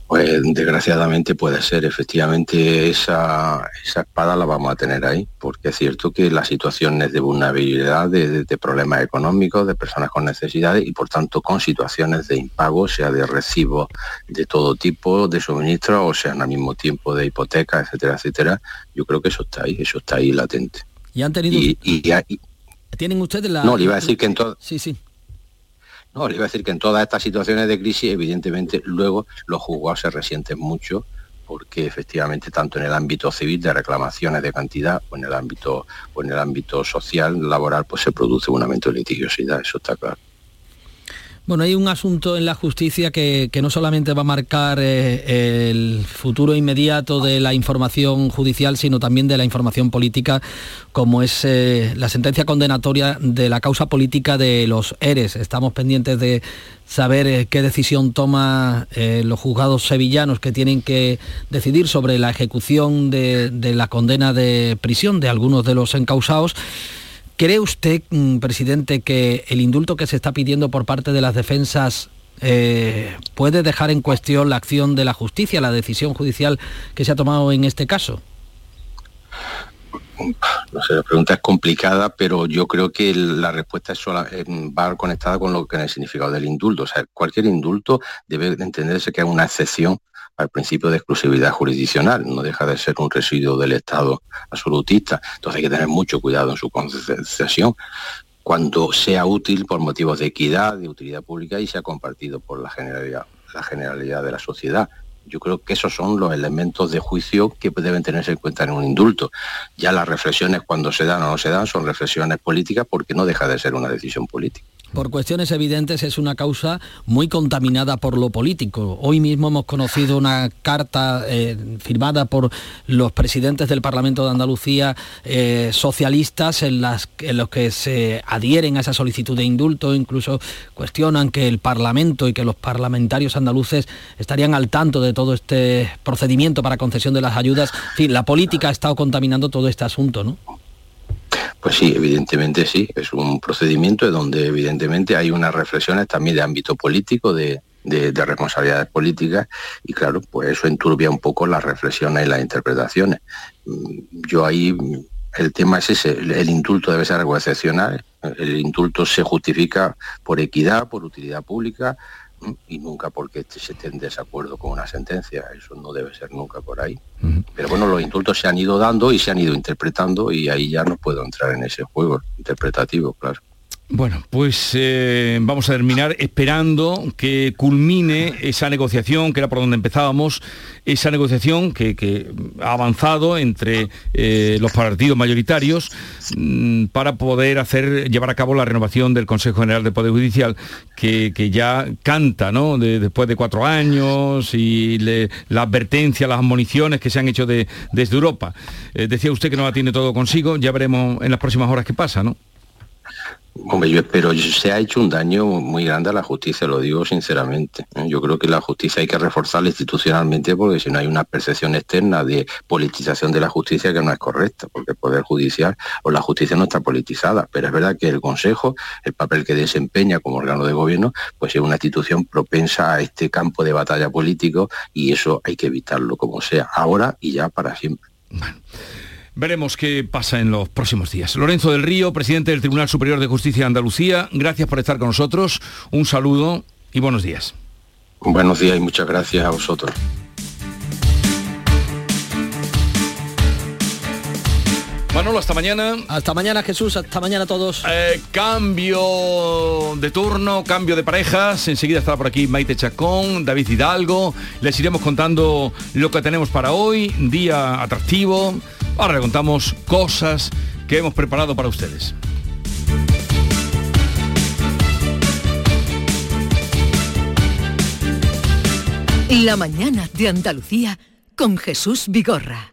Pues desgraciadamente puede ser, efectivamente esa, esa espada la vamos a tener ahí, porque es cierto que las situaciones de vulnerabilidad, de, de- de problemas económicos, de personas con necesidades y por tanto con situaciones de impago, sea de recibo de todo tipo, de suministro, o sean al mismo tiempo de hipoteca, etcétera, etcétera, yo creo que eso está ahí, eso está ahí latente. Y han tenido... Y, y- y- ¿Tienen ustedes la... no, le iba a decir que en todo... Sí, sí. No, le iba a decir que en todas estas situaciones de crisis, evidentemente, luego los juzgados se resienten mucho porque efectivamente tanto en el ámbito civil de reclamaciones de cantidad o en el ámbito o en el ámbito social laboral pues se produce un aumento de litigiosidad eso está claro Bueno, hay un asunto en la justicia que, que no solamente va a marcar eh, el futuro inmediato de la información judicial, sino también de la información política, como es eh, la sentencia condenatoria de la causa política de los ERES. Estamos pendientes de saber eh, qué decisión toma los juzgados sevillanos que tienen que decidir sobre la ejecución de, de la condena de prisión de algunos de los encausados. ¿Cree usted, mm, presidente, que el indulto que se está pidiendo por parte de las defensas eh, puede dejar en cuestión la acción de la justicia, la decisión judicial que se ha tomado en este caso? no sé la pregunta es complicada pero yo creo que la respuesta es eh, va conectada con lo que es el significado del indulto o sea cualquier indulto debe de entenderse que es una excepción al principio de exclusividad jurisdiccional, no deja de ser un residuo del Estado absolutista, entonces hay que tener mucho cuidado en su concesión cuando sea útil por motivos de equidad, de utilidad pública y sea compartido por la generalidad, la generalidad de la sociedad. Yo creo que esos son los elementos de juicio que deben tenerse en cuenta en un indulto. Ya las reflexiones cuando se dan o no se dan son reflexiones políticas porque no deja de ser una decisión política. Por cuestiones evidentes es una causa muy contaminada por lo político. Hoy mismo hemos conocido una carta eh, firmada por los presidentes del Parlamento de Andalucía eh, socialistas en, en los que se adhieren a esa solicitud de indulto, incluso cuestionan que el Parlamento y que los parlamentarios andaluces estarían al tanto de todo este procedimiento para concesión de las ayudas. En fin, la política ha estado contaminando todo este asunto, ¿no? Pues sí, evidentemente sí, es un procedimiento donde evidentemente hay unas reflexiones también de ámbito político, de, de, de responsabilidades políticas y claro, pues eso enturbia un poco las reflexiones y las interpretaciones. Mm, Yo ahí mm, el tema es ese, el, indulto debe ser algo excepcional, el indulto se justifica por equidad, por utilidad pública y nunca porque se esté en desacuerdo con una sentencia, eso no debe ser nunca por ahí. Pero bueno, los indultos se han ido dando y se han ido interpretando y ahí ya no puedo entrar en ese juego interpretativo, claro. Bueno, pues eh, vamos a terminar esperando que culmine esa negociación, que era por donde empezábamos, esa negociación que, ha avanzado entre eh, los partidos mayoritarios mm, para poder hacer llevar a cabo la renovación del Consejo General del Poder Judicial, que, ya canta, ¿no? De- después de cuatro años y la advertencia, las admoniciones que se han hecho de- desde Europa. Eh, decía usted que no la tiene todo consigo, ya veremos en las próximas horas qué pasa, ¿no? Hombre, yo espero, se ha hecho un daño muy grande a la justicia, lo digo sinceramente. ¿eh? Yo creo que la justicia hay que reforzarla institucionalmente porque si no hay una percepción externa de politización de la justicia que no es correcta, porque el Poder Judicial o la justicia no está politizada. Pero es verdad que el Consejo, el papel que desempeña como órgano de gobierno, pues es una institución propensa a este campo de batalla político y eso hay que evitarlo como sea, ahora y ya para siempre. Veremos qué pasa en los próximos días. Lorenzo del Río, presidente del Tribunal Superior de Justicia de Andalucía, gracias por estar con nosotros. Un saludo y buenos días. Buenos días y muchas gracias a vosotros. Manolo, hasta mañana. Hasta mañana Jesús, hasta mañana a todos. Eh, cambio de turno, cambio de parejas. Enseguida estará por aquí Maite Chacón, David Hidalgo. Les iremos contando lo que tenemos para hoy, día atractivo. Ahora le contamos cosas que hemos preparado para ustedes. La mañana de Andalucía con Jesús Vigorra.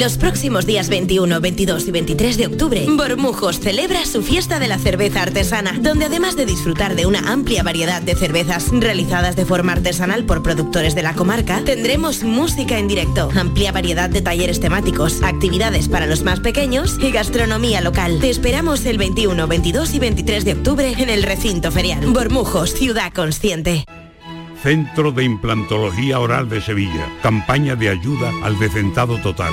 Los próximos días 21, 22 y 23 de octubre, Bormujos celebra su fiesta de la cerveza artesana, donde además de disfrutar de una amplia variedad de cervezas realizadas de forma artesanal por productores de la comarca, tendremos música en directo, amplia variedad de talleres temáticos, actividades para los más pequeños y gastronomía local. Te esperamos el 21, 22 y 23 de octubre en el recinto ferial. Bormujos, ciudad consciente. Centro de Implantología Oral de Sevilla. Campaña de ayuda al decentado total.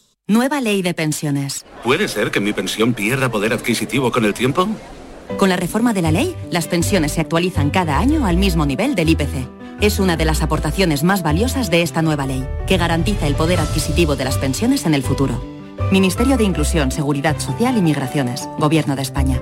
Nueva ley de pensiones. ¿Puede ser que mi pensión pierda poder adquisitivo con el tiempo? Con la reforma de la ley, las pensiones se actualizan cada año al mismo nivel del IPC. Es una de las aportaciones más valiosas de esta nueva ley, que garantiza el poder adquisitivo de las pensiones en el futuro. Ministerio de Inclusión, Seguridad Social y Migraciones, Gobierno de España.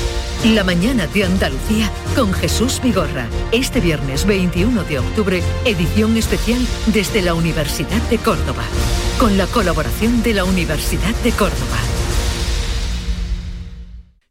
La mañana de Andalucía con Jesús Vigorra. Este viernes 21 de octubre, edición especial desde la Universidad de Córdoba. Con la colaboración de la Universidad de Córdoba.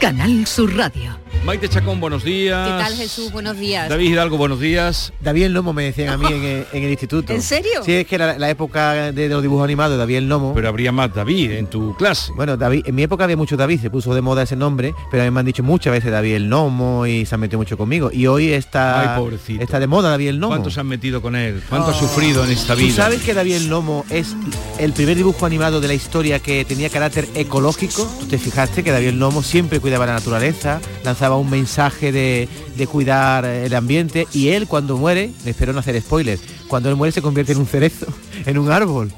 Canal Sur Radio. Maite Chacón, buenos días. ¿Qué tal Jesús? Buenos días. David Hidalgo, buenos días. David el Nomo me decían a mí en el, en el instituto. ¿En serio? Sí, es que era la época de los dibujos animados, David el Nomo. Pero habría más David en tu clase. Bueno, David, en mi época había mucho David, se puso de moda ese nombre, pero a mí me han dicho muchas veces David el Nomo y se han metido mucho conmigo. Y hoy está, Ay, está de moda David el Nomo. ¿Cuántos se han metido con él? ¿Cuánto ha sufrido en esta vida? ¿Tú sabes que David el Nomo es el primer dibujo animado de la historia que tenía carácter ecológico? ¿Tú te fijaste que David el Nomo siempre cuidaba la naturaleza, lanzaba un mensaje de, de cuidar el ambiente y él cuando muere, espero no hacer spoilers, cuando él muere se convierte en un cerezo, en un árbol.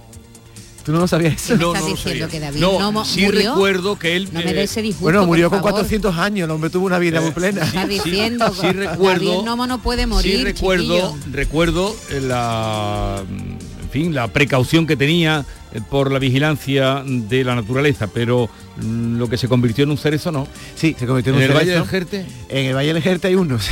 ¿Tú no lo sabías eso? No, ¿Estás diciendo que David no, Nomo sí murió? recuerdo que él... No me des ese disgusto, Bueno, murió con favor. 400 años, el hombre tuvo una vida muy plena. Está diciendo sí recuerdo- David Nomo no puede morir. Sí recuerdo, chiquillo. recuerdo la, en fin, la precaución que tenía eh, por la vigilancia de la naturaleza, pero mm, lo que se convirtió en un cerezo no. Sí, se convirtió en, ¿En un el Valle cerezo. del Jerte? En el Valle del Jerte hay unos.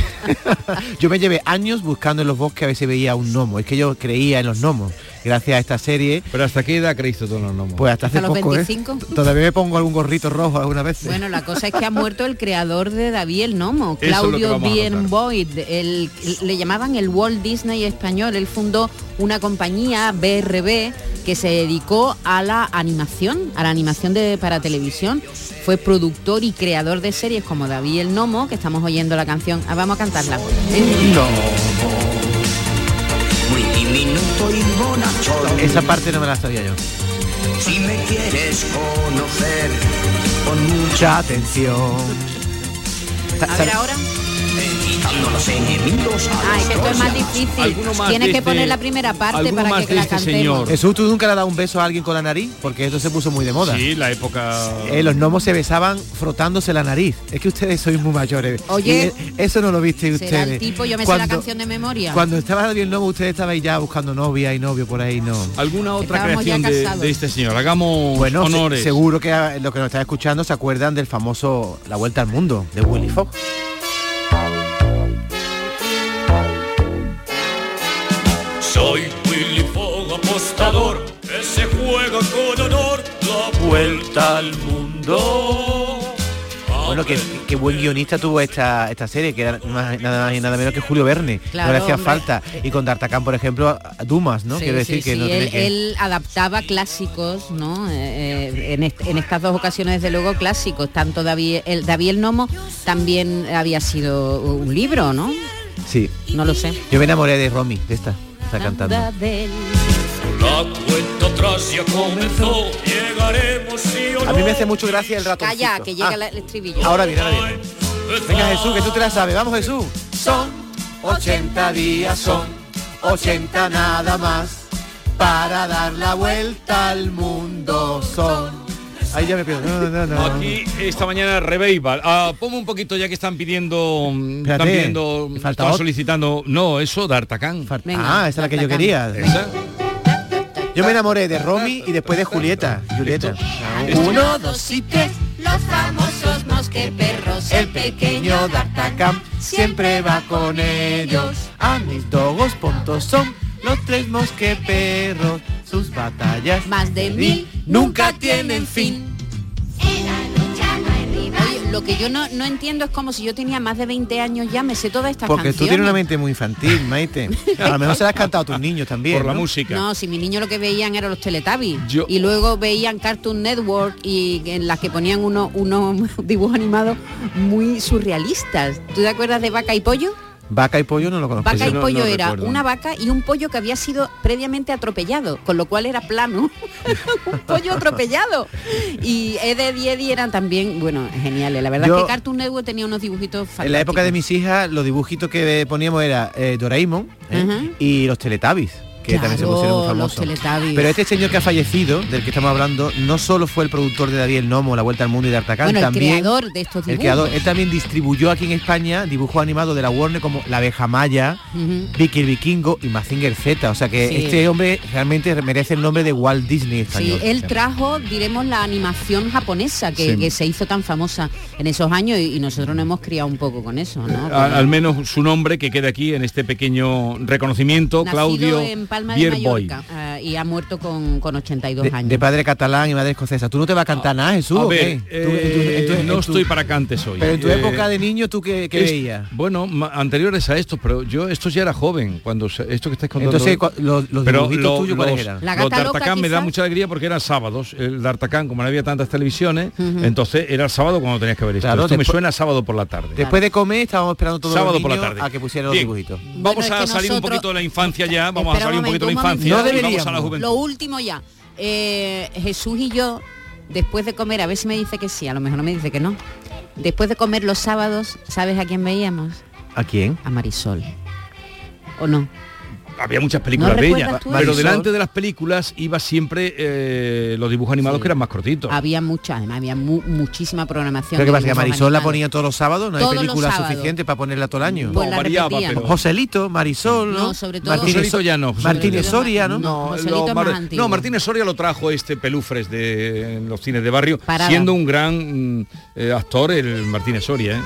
yo me llevé años buscando en los bosques a ver si veía un gnomo. Es que yo creía en los gnomos. Gracias a esta serie. ¿Pero hasta qué edad creíste en los gnomos? Pues hasta hace ¿Hasta los poco, ¿eh? 25? Todavía me pongo algún gorrito rojo alguna vez. Bueno, la cosa es que ha muerto el creador de David el Nomo, Eso es lo que Claudio Bien. Boyd. El- le llamaban el Walt Disney español. Él fundó una compañía, BRB, que se dedicó a la animación, a la animación de, para televisión. Fue productor y creador de series como David el Nomo, que estamos oyendo la canción. Ah, vamos a cantarla. Y. Esa parte no me la sabía yo. Si me quieres conocer con Mucha atención. A ver ahora. Los enemigos a Ah, los es que esto es más difícil. Tienes que este- poner la primera parte para más que de la este cantemos. Jesús, ¿tú nunca le has dado un beso a alguien con la nariz? Porque esto se puso muy de moda. Sí, la época... Eh, los gnomos se besaban frotándose la nariz. Es que ustedes sois muy mayores. Oye, Y, eh, eso no lo viste Será ustedes. el tipo, yo me sé la canción de memoria. Cuando estaba David el Nomo, ustedes estaban ya buscando novia y novio por ahí, no. ¿Alguna otra Estábamos creación de, de este señor? Hagamos Bueno, se- honores. seguro que los que nos están escuchando se acuerdan del famoso La Vuelta al Mundo de Willy Fox. Soy Willy Fogg, apostador, que se juega con honor la vuelta al mundo. Bueno, qué, qué buen guionista tuvo esta, esta serie, que era más- nada más y nada menos que Julio Verne. Claro, no le hacía hombre. falta. Y con D'Artagnan, por ejemplo, a- Dumas, ¿no? Sí, Quiero decir sí, que sí, no él, que... él adaptaba clásicos, ¿no? Eh, eh, en, est- en estas dos ocasiones, desde luego, clásicos. Tanto David el, David el Nomo también había sido un libro, ¿no? Sí. No lo sé. Yo me enamoré de Romy, de esta. Está cantando. La cuenta atrás ya comenzó, llegaremos sí o no. A mí me hace mucho gracia el rato. Calla, que llega la- el estribillo. Ahora viene, ahora viene. Venga Jesús, que tú te la sabes. Vamos Jesús. Son 80 días, son 80 nada más. Para dar la vuelta al mundo son. Ahí ya me pierdo. No, no, no. Aquí esta mañana Revival. Ah, ponme un poquito ya que están pidiendo, están pidiendo, otro. solicitando, no, eso, D'Artagnan. ah, esa es la que yo quería. ¿Esa? Yo me enamoré de Romy y después de Julieta. Julieta. Uno, dos y tres, los famosos mosqueperros, El pequeño D'Artagnan siempre va con ellos. A mis dogos puntos son los tres mosqueperros. Sus batallas más de mil nunca tienen fin. Oye, lo que yo no, no entiendo es como si yo tenía más de 20 años ya, me sé todas estas Porque tú tienes una mente muy infantil, Maite. A lo mejor se la has cantado a tus niños también. Por la música. No, si mi niño lo que veían eran los Teletubbies. Yo- Y luego veían Cartoon Network y en las que ponían unos unos dibujos animados muy surrealistas. ¿Tú te acuerdas de Vaca y Pollo? Vaca y pollo no lo conozco. Vaca y No- no pollo era recuerdo. una vaca y un pollo que había sido previamente atropellado, con lo cual era plano. un pollo atropellado. Y Ed y Eddie eran también, bueno, geniales. La verdad Yo- es que Cartoon Network tenía unos dibujitos fantásticos. En la época de mis hijas, los dibujitos que poníamos era eh, Doraemon ¿eh? Y los Teletubbies. Que también se pusieron muy famosos. Pero este señor que ha fallecido, del que estamos hablando, no solo fue el productor de David el Nomo, La Vuelta al Mundo y de Artacán, Bueno, el también creador de estos el creador, él también distribuyó aquí en España dibujos animados de la Warner como La abeja maya, Ujú. Vicky el Vikingo y Mazinger Z. O sea que Sí. este hombre realmente merece el nombre de Walt Disney Sí, español. él trajo, diremos, la animación japonesa que, Sí. que se hizo tan famosa en esos años y, y nosotros nos hemos criado un poco con eso, ¿no? A- al menos su nombre que quede aquí en este pequeño reconocimiento, Nacido Claudio en Palma de. Mallorca ah, y ha muerto con, con 82 De, años. de padre catalán y madre escocesa. ¿Tú no te vas a cantar nada, Jesús? A o ver? Tú- eh, en tu- en tu- no en tu- estoy para cantes hoy. Pero en tu Eh, época de niño, ¿tú qué, qué es- veías? Bueno, ma- anteriores a estos, pero yo estos ya era joven cuando esto que estáis contando. Entonces, los- los Pero dibujitos tuyos, ¿cuáles eran? La los gata loca, D'Artagnan me da mucha alegría porque eran sábados. El D'Artagnan, como no había tantas televisiones, entonces era el sábado cuando tenías que ver esto. Claro, esto me suena sábado por la tarde. Después de comer, estábamos esperando todos Sábado los por la tarde. a que pusieran Bien. los dibujitos. Vamos Bueno, a salir un poquito de la infancia ya, vamos a salir un un poquito de la momento, un infancia momento. y vamos a la juventud. Lo último ya. Eh, Jesús y yo, después de comer, a ver si me dice que sí, a lo mejor no me dice que no. Después de comer los sábados, ¿sabes a quién veíamos? ¿A quién? A Marisol. ¿O no? Había muchas películas ¿No de ella, tú pero delante de las películas iba siempre eh, los dibujos animados que eran más cortitos. Había mucha, además había mu- muchísima programación. Pero que pasa que Marisol la ponían todos los sábados, no hay Todos película suficiente para ponerla todo el año. Pues la variaba, pero- Joselito, Marisol, ¿no? No, sobre todo- Martínez, Joselito ya no. Martínez Soria, ¿no? No, lo- Mar- no, Martínez Soria lo trajo este Pelufres de en los cines de barrio, Parada. siendo un gran mm, eh, actor el Martínez Soria. ¿eh?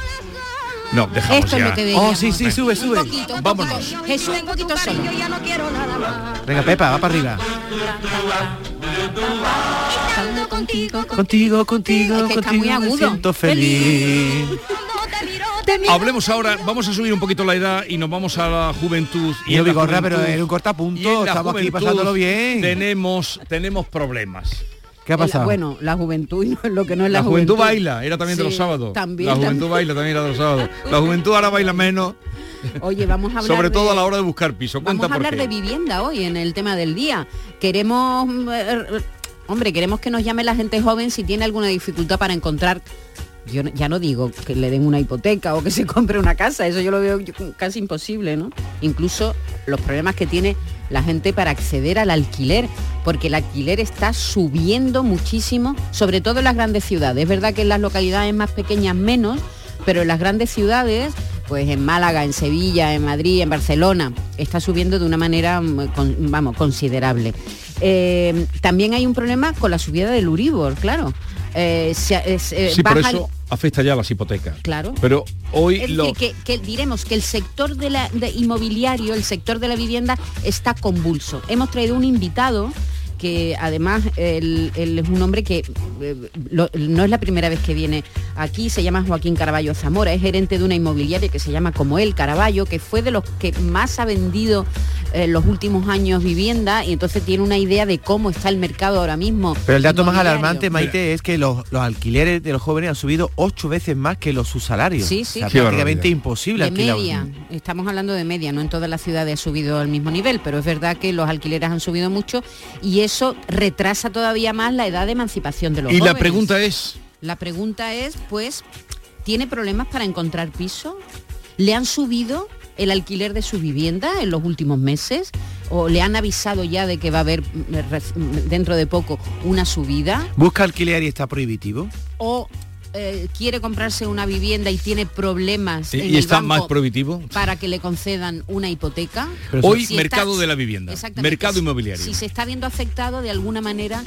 No, dejamos Esto es ya. lo que veíamos. Oh, sí, sí, sube, sube. Un poquito, un Vámonos. poquito. Jesús, un poquito solo. Venga, Pepa, va para arriba. Contigo, Contigo, contigo, Es que está contigo muy me siento feliz. Hablemos ahora, vamos a subir un poquito la edad y nos vamos a la juventud. Y en la bigorra, pero era un y en cortapunto, la estamos aquí pasándolo bien. Tenemos, tenemos problemas. ¿Qué ha pasado? Bueno, la juventud y no es lo que no es la, La juventud baila, era también de los sábados. También. la juventud también. baila también era de los sábados. La juventud ahora baila menos, Oye, vamos a hablar sobre todo de- a la hora de buscar piso. Vamos a hablar de vivienda hoy en el tema del día. Queremos, eh, hombre, queremos que nos llame la gente joven si tiene alguna dificultad para encontrar. Yo ya no digo que le den una hipoteca o que se compre una casa, eso yo lo veo casi imposible, ¿no? Incluso los problemas que tiene la gente para acceder al alquiler, porque el alquiler está subiendo muchísimo, sobre todo en las grandes ciudades. Es verdad que en las localidades más pequeñas menos, pero en las grandes ciudades, pues en Málaga, en Sevilla, en Madrid, en Barcelona, está subiendo de una manera, mm, vamos, considerable. Eh, también hay un problema con la subida del Uribor, claro. Eh, se- eh, Sí, por baja eso afecta ya las hipotecas. Claro. Pero hoy es lo... decir, que, que diremos que el sector de la, de inmobiliario, el sector de la vivienda está convulso. Hemos traído un invitado que además él, él es un hombre que eh, lo- no es la primera vez que viene aquí, se llama Joaquín Caraballo Zamora, es gerente de una inmobiliaria que se llama como él, Caraballo, que fue de los que más ha vendido en los últimos años vivienda y entonces tiene una idea de cómo está el mercado ahora mismo. Pero el dato más alarmante, Maite, es que los, los alquileres de los jóvenes han subido ocho veces más que los sus salarios. Sí, sí. O sea, prácticamente barbaridad. imposible de alquilar. media, estamos hablando de media, no en todas las ciudades ha subido al mismo nivel, pero es verdad que los alquileres han subido mucho y eso retrasa todavía más la edad de emancipación de los Y la jóvenes. pregunta es, La pregunta es, pues, ¿tiene problemas para encontrar piso? ¿Le han subido el alquiler de su vivienda en los últimos meses? ¿O le han avisado ya de que va a haber mm, rec- mm, dentro de poco una subida? Busca alquiler y está prohibitivo. ¿O eh, quiere comprarse una vivienda y tiene problemas y, en y el está banco más prohibitivo, para que le concedan una hipoteca? hoy Si mercado está- de la vivienda, mercado inmobiliario. Si se está viendo afectado de alguna manera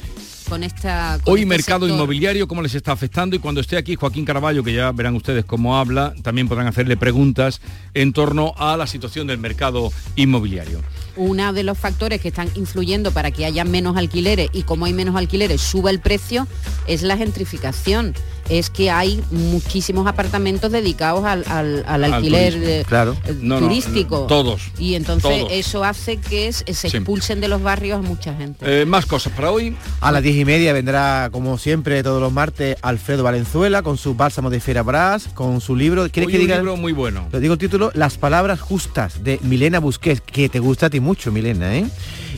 con esta... con Hoy este mercado sector. inmobiliario, cómo les está afectando y cuando esté aquí Joaquín Caraballo, que ya verán ustedes cómo habla, también podrán hacerle preguntas en torno a la situación del mercado inmobiliario. Uno de los factores que están influyendo para que haya menos alquileres y como hay menos alquileres suba el precio es la gentrificación. Es que hay muchísimos apartamentos dedicados al, al- al Al alquiler turismo, eh, claro. eh, No, turístico. no, todos, Y entonces todos. eso hace que es- se Sí. expulsen de los barrios a mucha gente. Eh, más cosas para hoy. A las diez y media vendrá, como siempre, todos los martes, Alfredo Valenzuela con su bálsamo de Fiera Brás, con su libro. ¿Quieres Hoy que un diga? libro muy bueno. Lo digo el título, Las palabras justas, de Milena Busquets, que te gusta a ti mucho, Milena, ¿eh?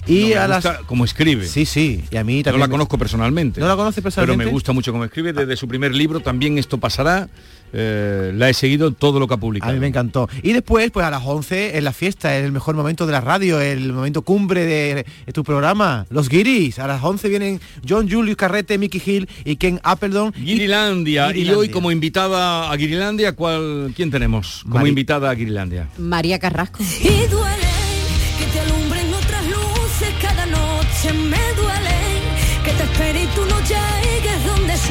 Y No, a las... cómo escribe. Sí, sí, y a mí No también. la me- conozco personalmente. ¿No la conoce Pero personalmente? me gusta mucho cómo escribe. Desde su primer libro también esto pasará. Eh, la he seguido todo lo que ha publicado. A mí me encantó. Y después, pues a las 11 es la fiesta, es el mejor momento de la radio, el momento cumbre de, de tu programa, Los Guiris. A las 11 vienen John Julius Carrete, Mickey Hill y Ken Appleton. Y- Guirilandia. Y Guirilandia. hoy como invitada a Guirilandia, ¿cuál, ¿quién tenemos como Mari- invitada a Guirilandia? María Carrasco. Y duele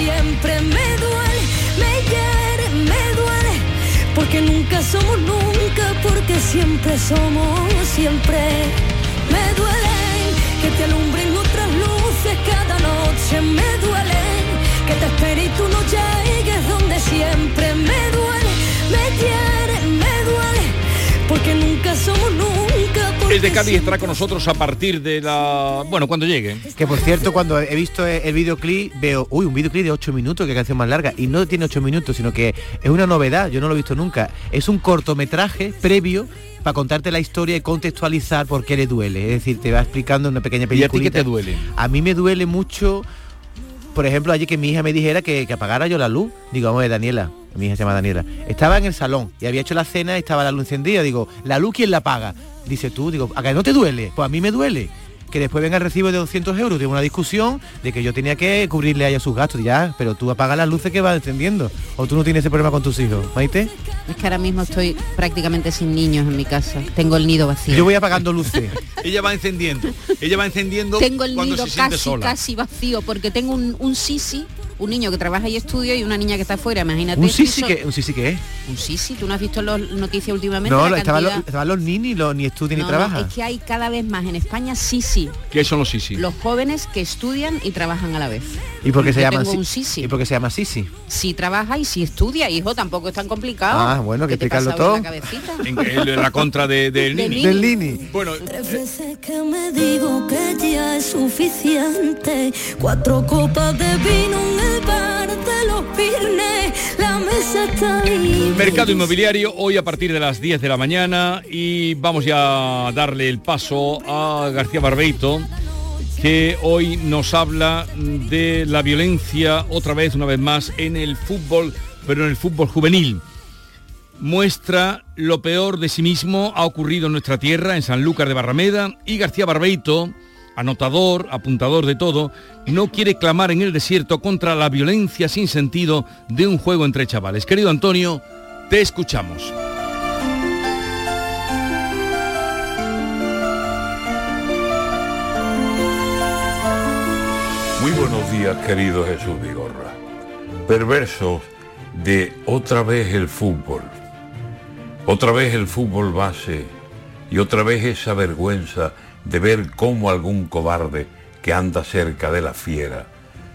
siempre. Me duele, me hiere, me duele. Porque nunca somos nunca, porque siempre somos siempre. Me duele que te alumbren otras luces cada noche me duele que te espere y tú no llegues donde siempre me duele, me quiere, me duele, porque nunca somos nunca. El de Cádiz estará con nosotros a partir de la... Bueno, cuando llegue. Que por cierto, cuando he visto el videoclip, veo, uy, un videoclip de 8 minutos, que canción más larga. Y no tiene 8 minutos, sino que es una novedad, yo no lo he visto nunca. Es un cortometraje previo para contarte la historia y contextualizar por qué le duele. Es decir, te va explicando una pequeña ¿Y a ti película. qué te duele? A mí me duele mucho, por ejemplo, ayer que mi hija me dijera que, que apagara yo la luz. Digo, vamos a ver, Daniela, mi hija se llama Daniela. Estaba en el salón y había hecho la cena y estaba la luz encendida. Digo, ¿la luz quién la apaga? Dice tú, digo, ¿a que no te duele? Pues a mí me duele. Que después venga el recibo de 200 euros de una discusión de que yo tenía que cubrirle a ella sus gastos. Ya, pero tú apagas las luces que va encendiendo. O tú no tienes ese problema con tus hijos, Maite. Es que ahora mismo estoy prácticamente sin niños en mi casa. Tengo el nido vacío. Yo voy apagando luces. Ella va encendiendo. Ella va encendiendo tengo el cuando nido se casi, sola. casi vacío porque tengo un, un sisi, un niño que trabaja y estudia y una niña que está afuera. Imagínate. Un si sisi que, un sisi que es. Un sisi, ¿tú no has visto las noticias últimamente? No, La estaban los, estaban los nini, los, ni estudia ni No, trabaja. es que hay cada vez más en España sisi, ¿Qué son los sisi? los jóvenes que estudian y trabajan a la vez. ¿Y por qué se un sisi. ¿Y por qué se llama sisi? Si trabaja y si estudia, hijo, tampoco es tan complicado. Ah, bueno, que ¿Qué te pasa explicarlo en todo. la cabecita? En, en la contra de, del Del Nini. Nini. Del Nini. Bueno, Tres veces que me digo que ya es suficiente. Cuatro copas de vino en Mercado inmobiliario hoy a partir de las 10 de la mañana y vamos ya a darle el paso a García Barbeito que hoy nos habla de la violencia otra vez, una vez más, en el fútbol, pero en el fútbol juvenil. Muestra lo peor de sí mismo ha ocurrido en nuestra tierra, en Sanlúcar de Barrameda, y García Barbeito, anotador, apuntador de todo, no quiere clamar en el desierto contra la violencia sin sentido de un juego entre chavales. Querido Antonio, te escuchamos. Muy buenos días, querido Jesús Vigorra. Perversos de otra vez el fútbol. Otra vez el fútbol base y otra vez esa vergüenza de ver cómo algún cobarde que anda cerca de la fiera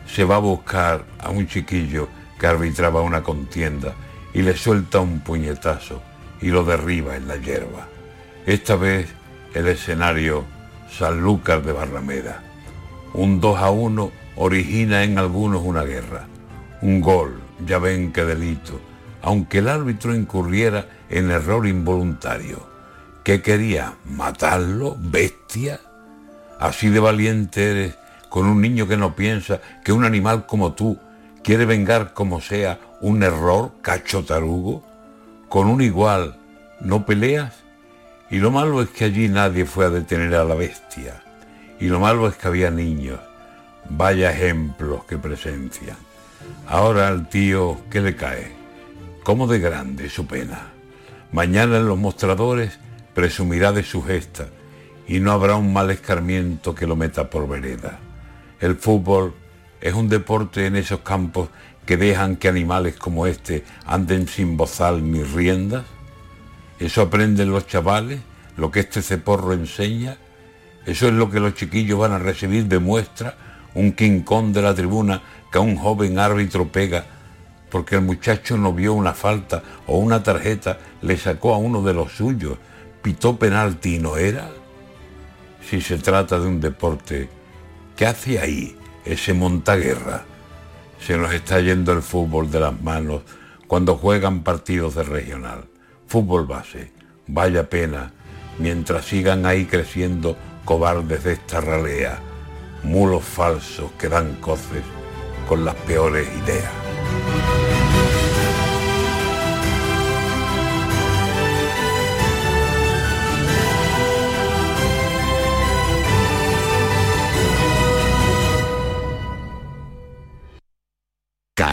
se va a buscar a un chiquillo que arbitraba una contienda y le suelta un puñetazo y lo derriba en la hierba. Esta vez el escenario Sanlúcar de Barrameda. Un 2 a 1 origina en algunos una guerra. Un gol, ya ven qué delito, aunque el árbitro incurriera en error involuntario. ¿Qué quería? ¿Matarlo? ¿Bestia? Así de valiente eres con un niño que no piensa que un animal como tú quiere vengar como sea un error, cacho tarugo. Con un igual, ¿no peleas? Y lo malo es que allí nadie fue a detener a la bestia. Y lo malo es que había niños. Vaya ejemplos que presencian. Ahora al tío, ¿qué le cae? ¿Cómo de grande su pena? Mañana en los mostradores presumirá de su gesta y no habrá un mal escarmiento que lo meta por vereda. El fútbol es un deporte en esos campos que dejan que animales como este anden sin bozal ni riendas. Eso aprenden los chavales, lo que este ceporro enseña. Eso es lo que los chiquillos van a recibir de muestra, un quincón de la tribuna que a un joven árbitro pega, porque el muchacho no vio una falta o una tarjeta, le sacó a uno de los suyos, pitó penalti y no era. Si se trata de un deporte, ¿qué hace ahí ese montaguerra? Se nos está yendo el fútbol de las manos cuando juegan partidos de regional. Fútbol base, vaya pena, mientras sigan ahí creciendo cobardes de esta ralea, mulos falsos que dan coces con las peores ideas.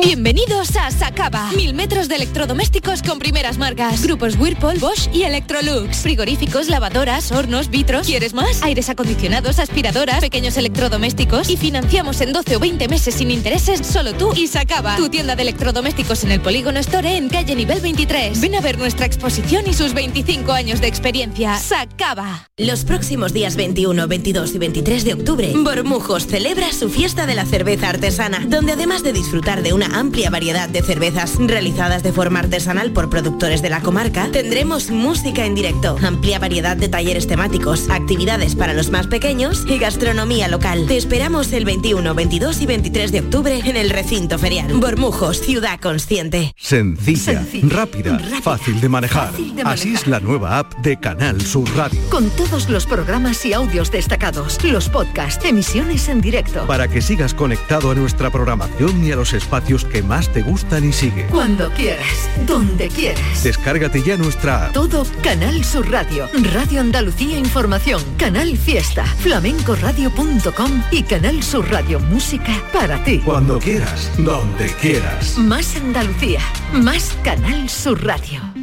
Bienvenidos a Sacaba. Mil metros de electrodomésticos con primeras marcas. Grupos Whirlpool, Bosch y Electrolux. Frigoríficos, lavadoras, hornos, vitros. ¿Quieres más? Aires acondicionados, aspiradoras, pequeños electrodomésticos. Y financiamos en 12 o 20 meses sin intereses solo tú y Sacaba. Tu tienda de electrodomésticos en el Polígono Store en calle nivel 23. Ven a ver nuestra exposición y sus 25 años de experiencia. Sacaba. Los próximos días 21, 22 y 23 de octubre, Bormujos celebra su fiesta de la cerveza artesana, donde además de disfrutar de una amplia variedad de cervezas realizadas de forma artesanal por productores de la comarca, tendremos música en directo, amplia variedad de talleres temáticos, actividades para los más pequeños y gastronomía local. Te esperamos el 21, 22 y 23 de octubre en el recinto ferial. Bormujos, ciudad consciente. Sencilla, rápida, fácil de manejar. de Así es la nueva app de Canal Sur Radio. Con todos los programas y audios destacados, los podcasts, emisiones en directo. Para que sigas conectado a nuestra programación y a los espacios que más te gustan y sigue. Cuando quieras, donde quieras. Descárgate ya nuestra app. Todo Canal Sur Radio, Radio Andalucía Información, Canal Fiesta, flamencoradio.com y Canal Sur Radio Música para ti. Cuando quieras, donde quieras. Más Andalucía, más Canal Sur Radio.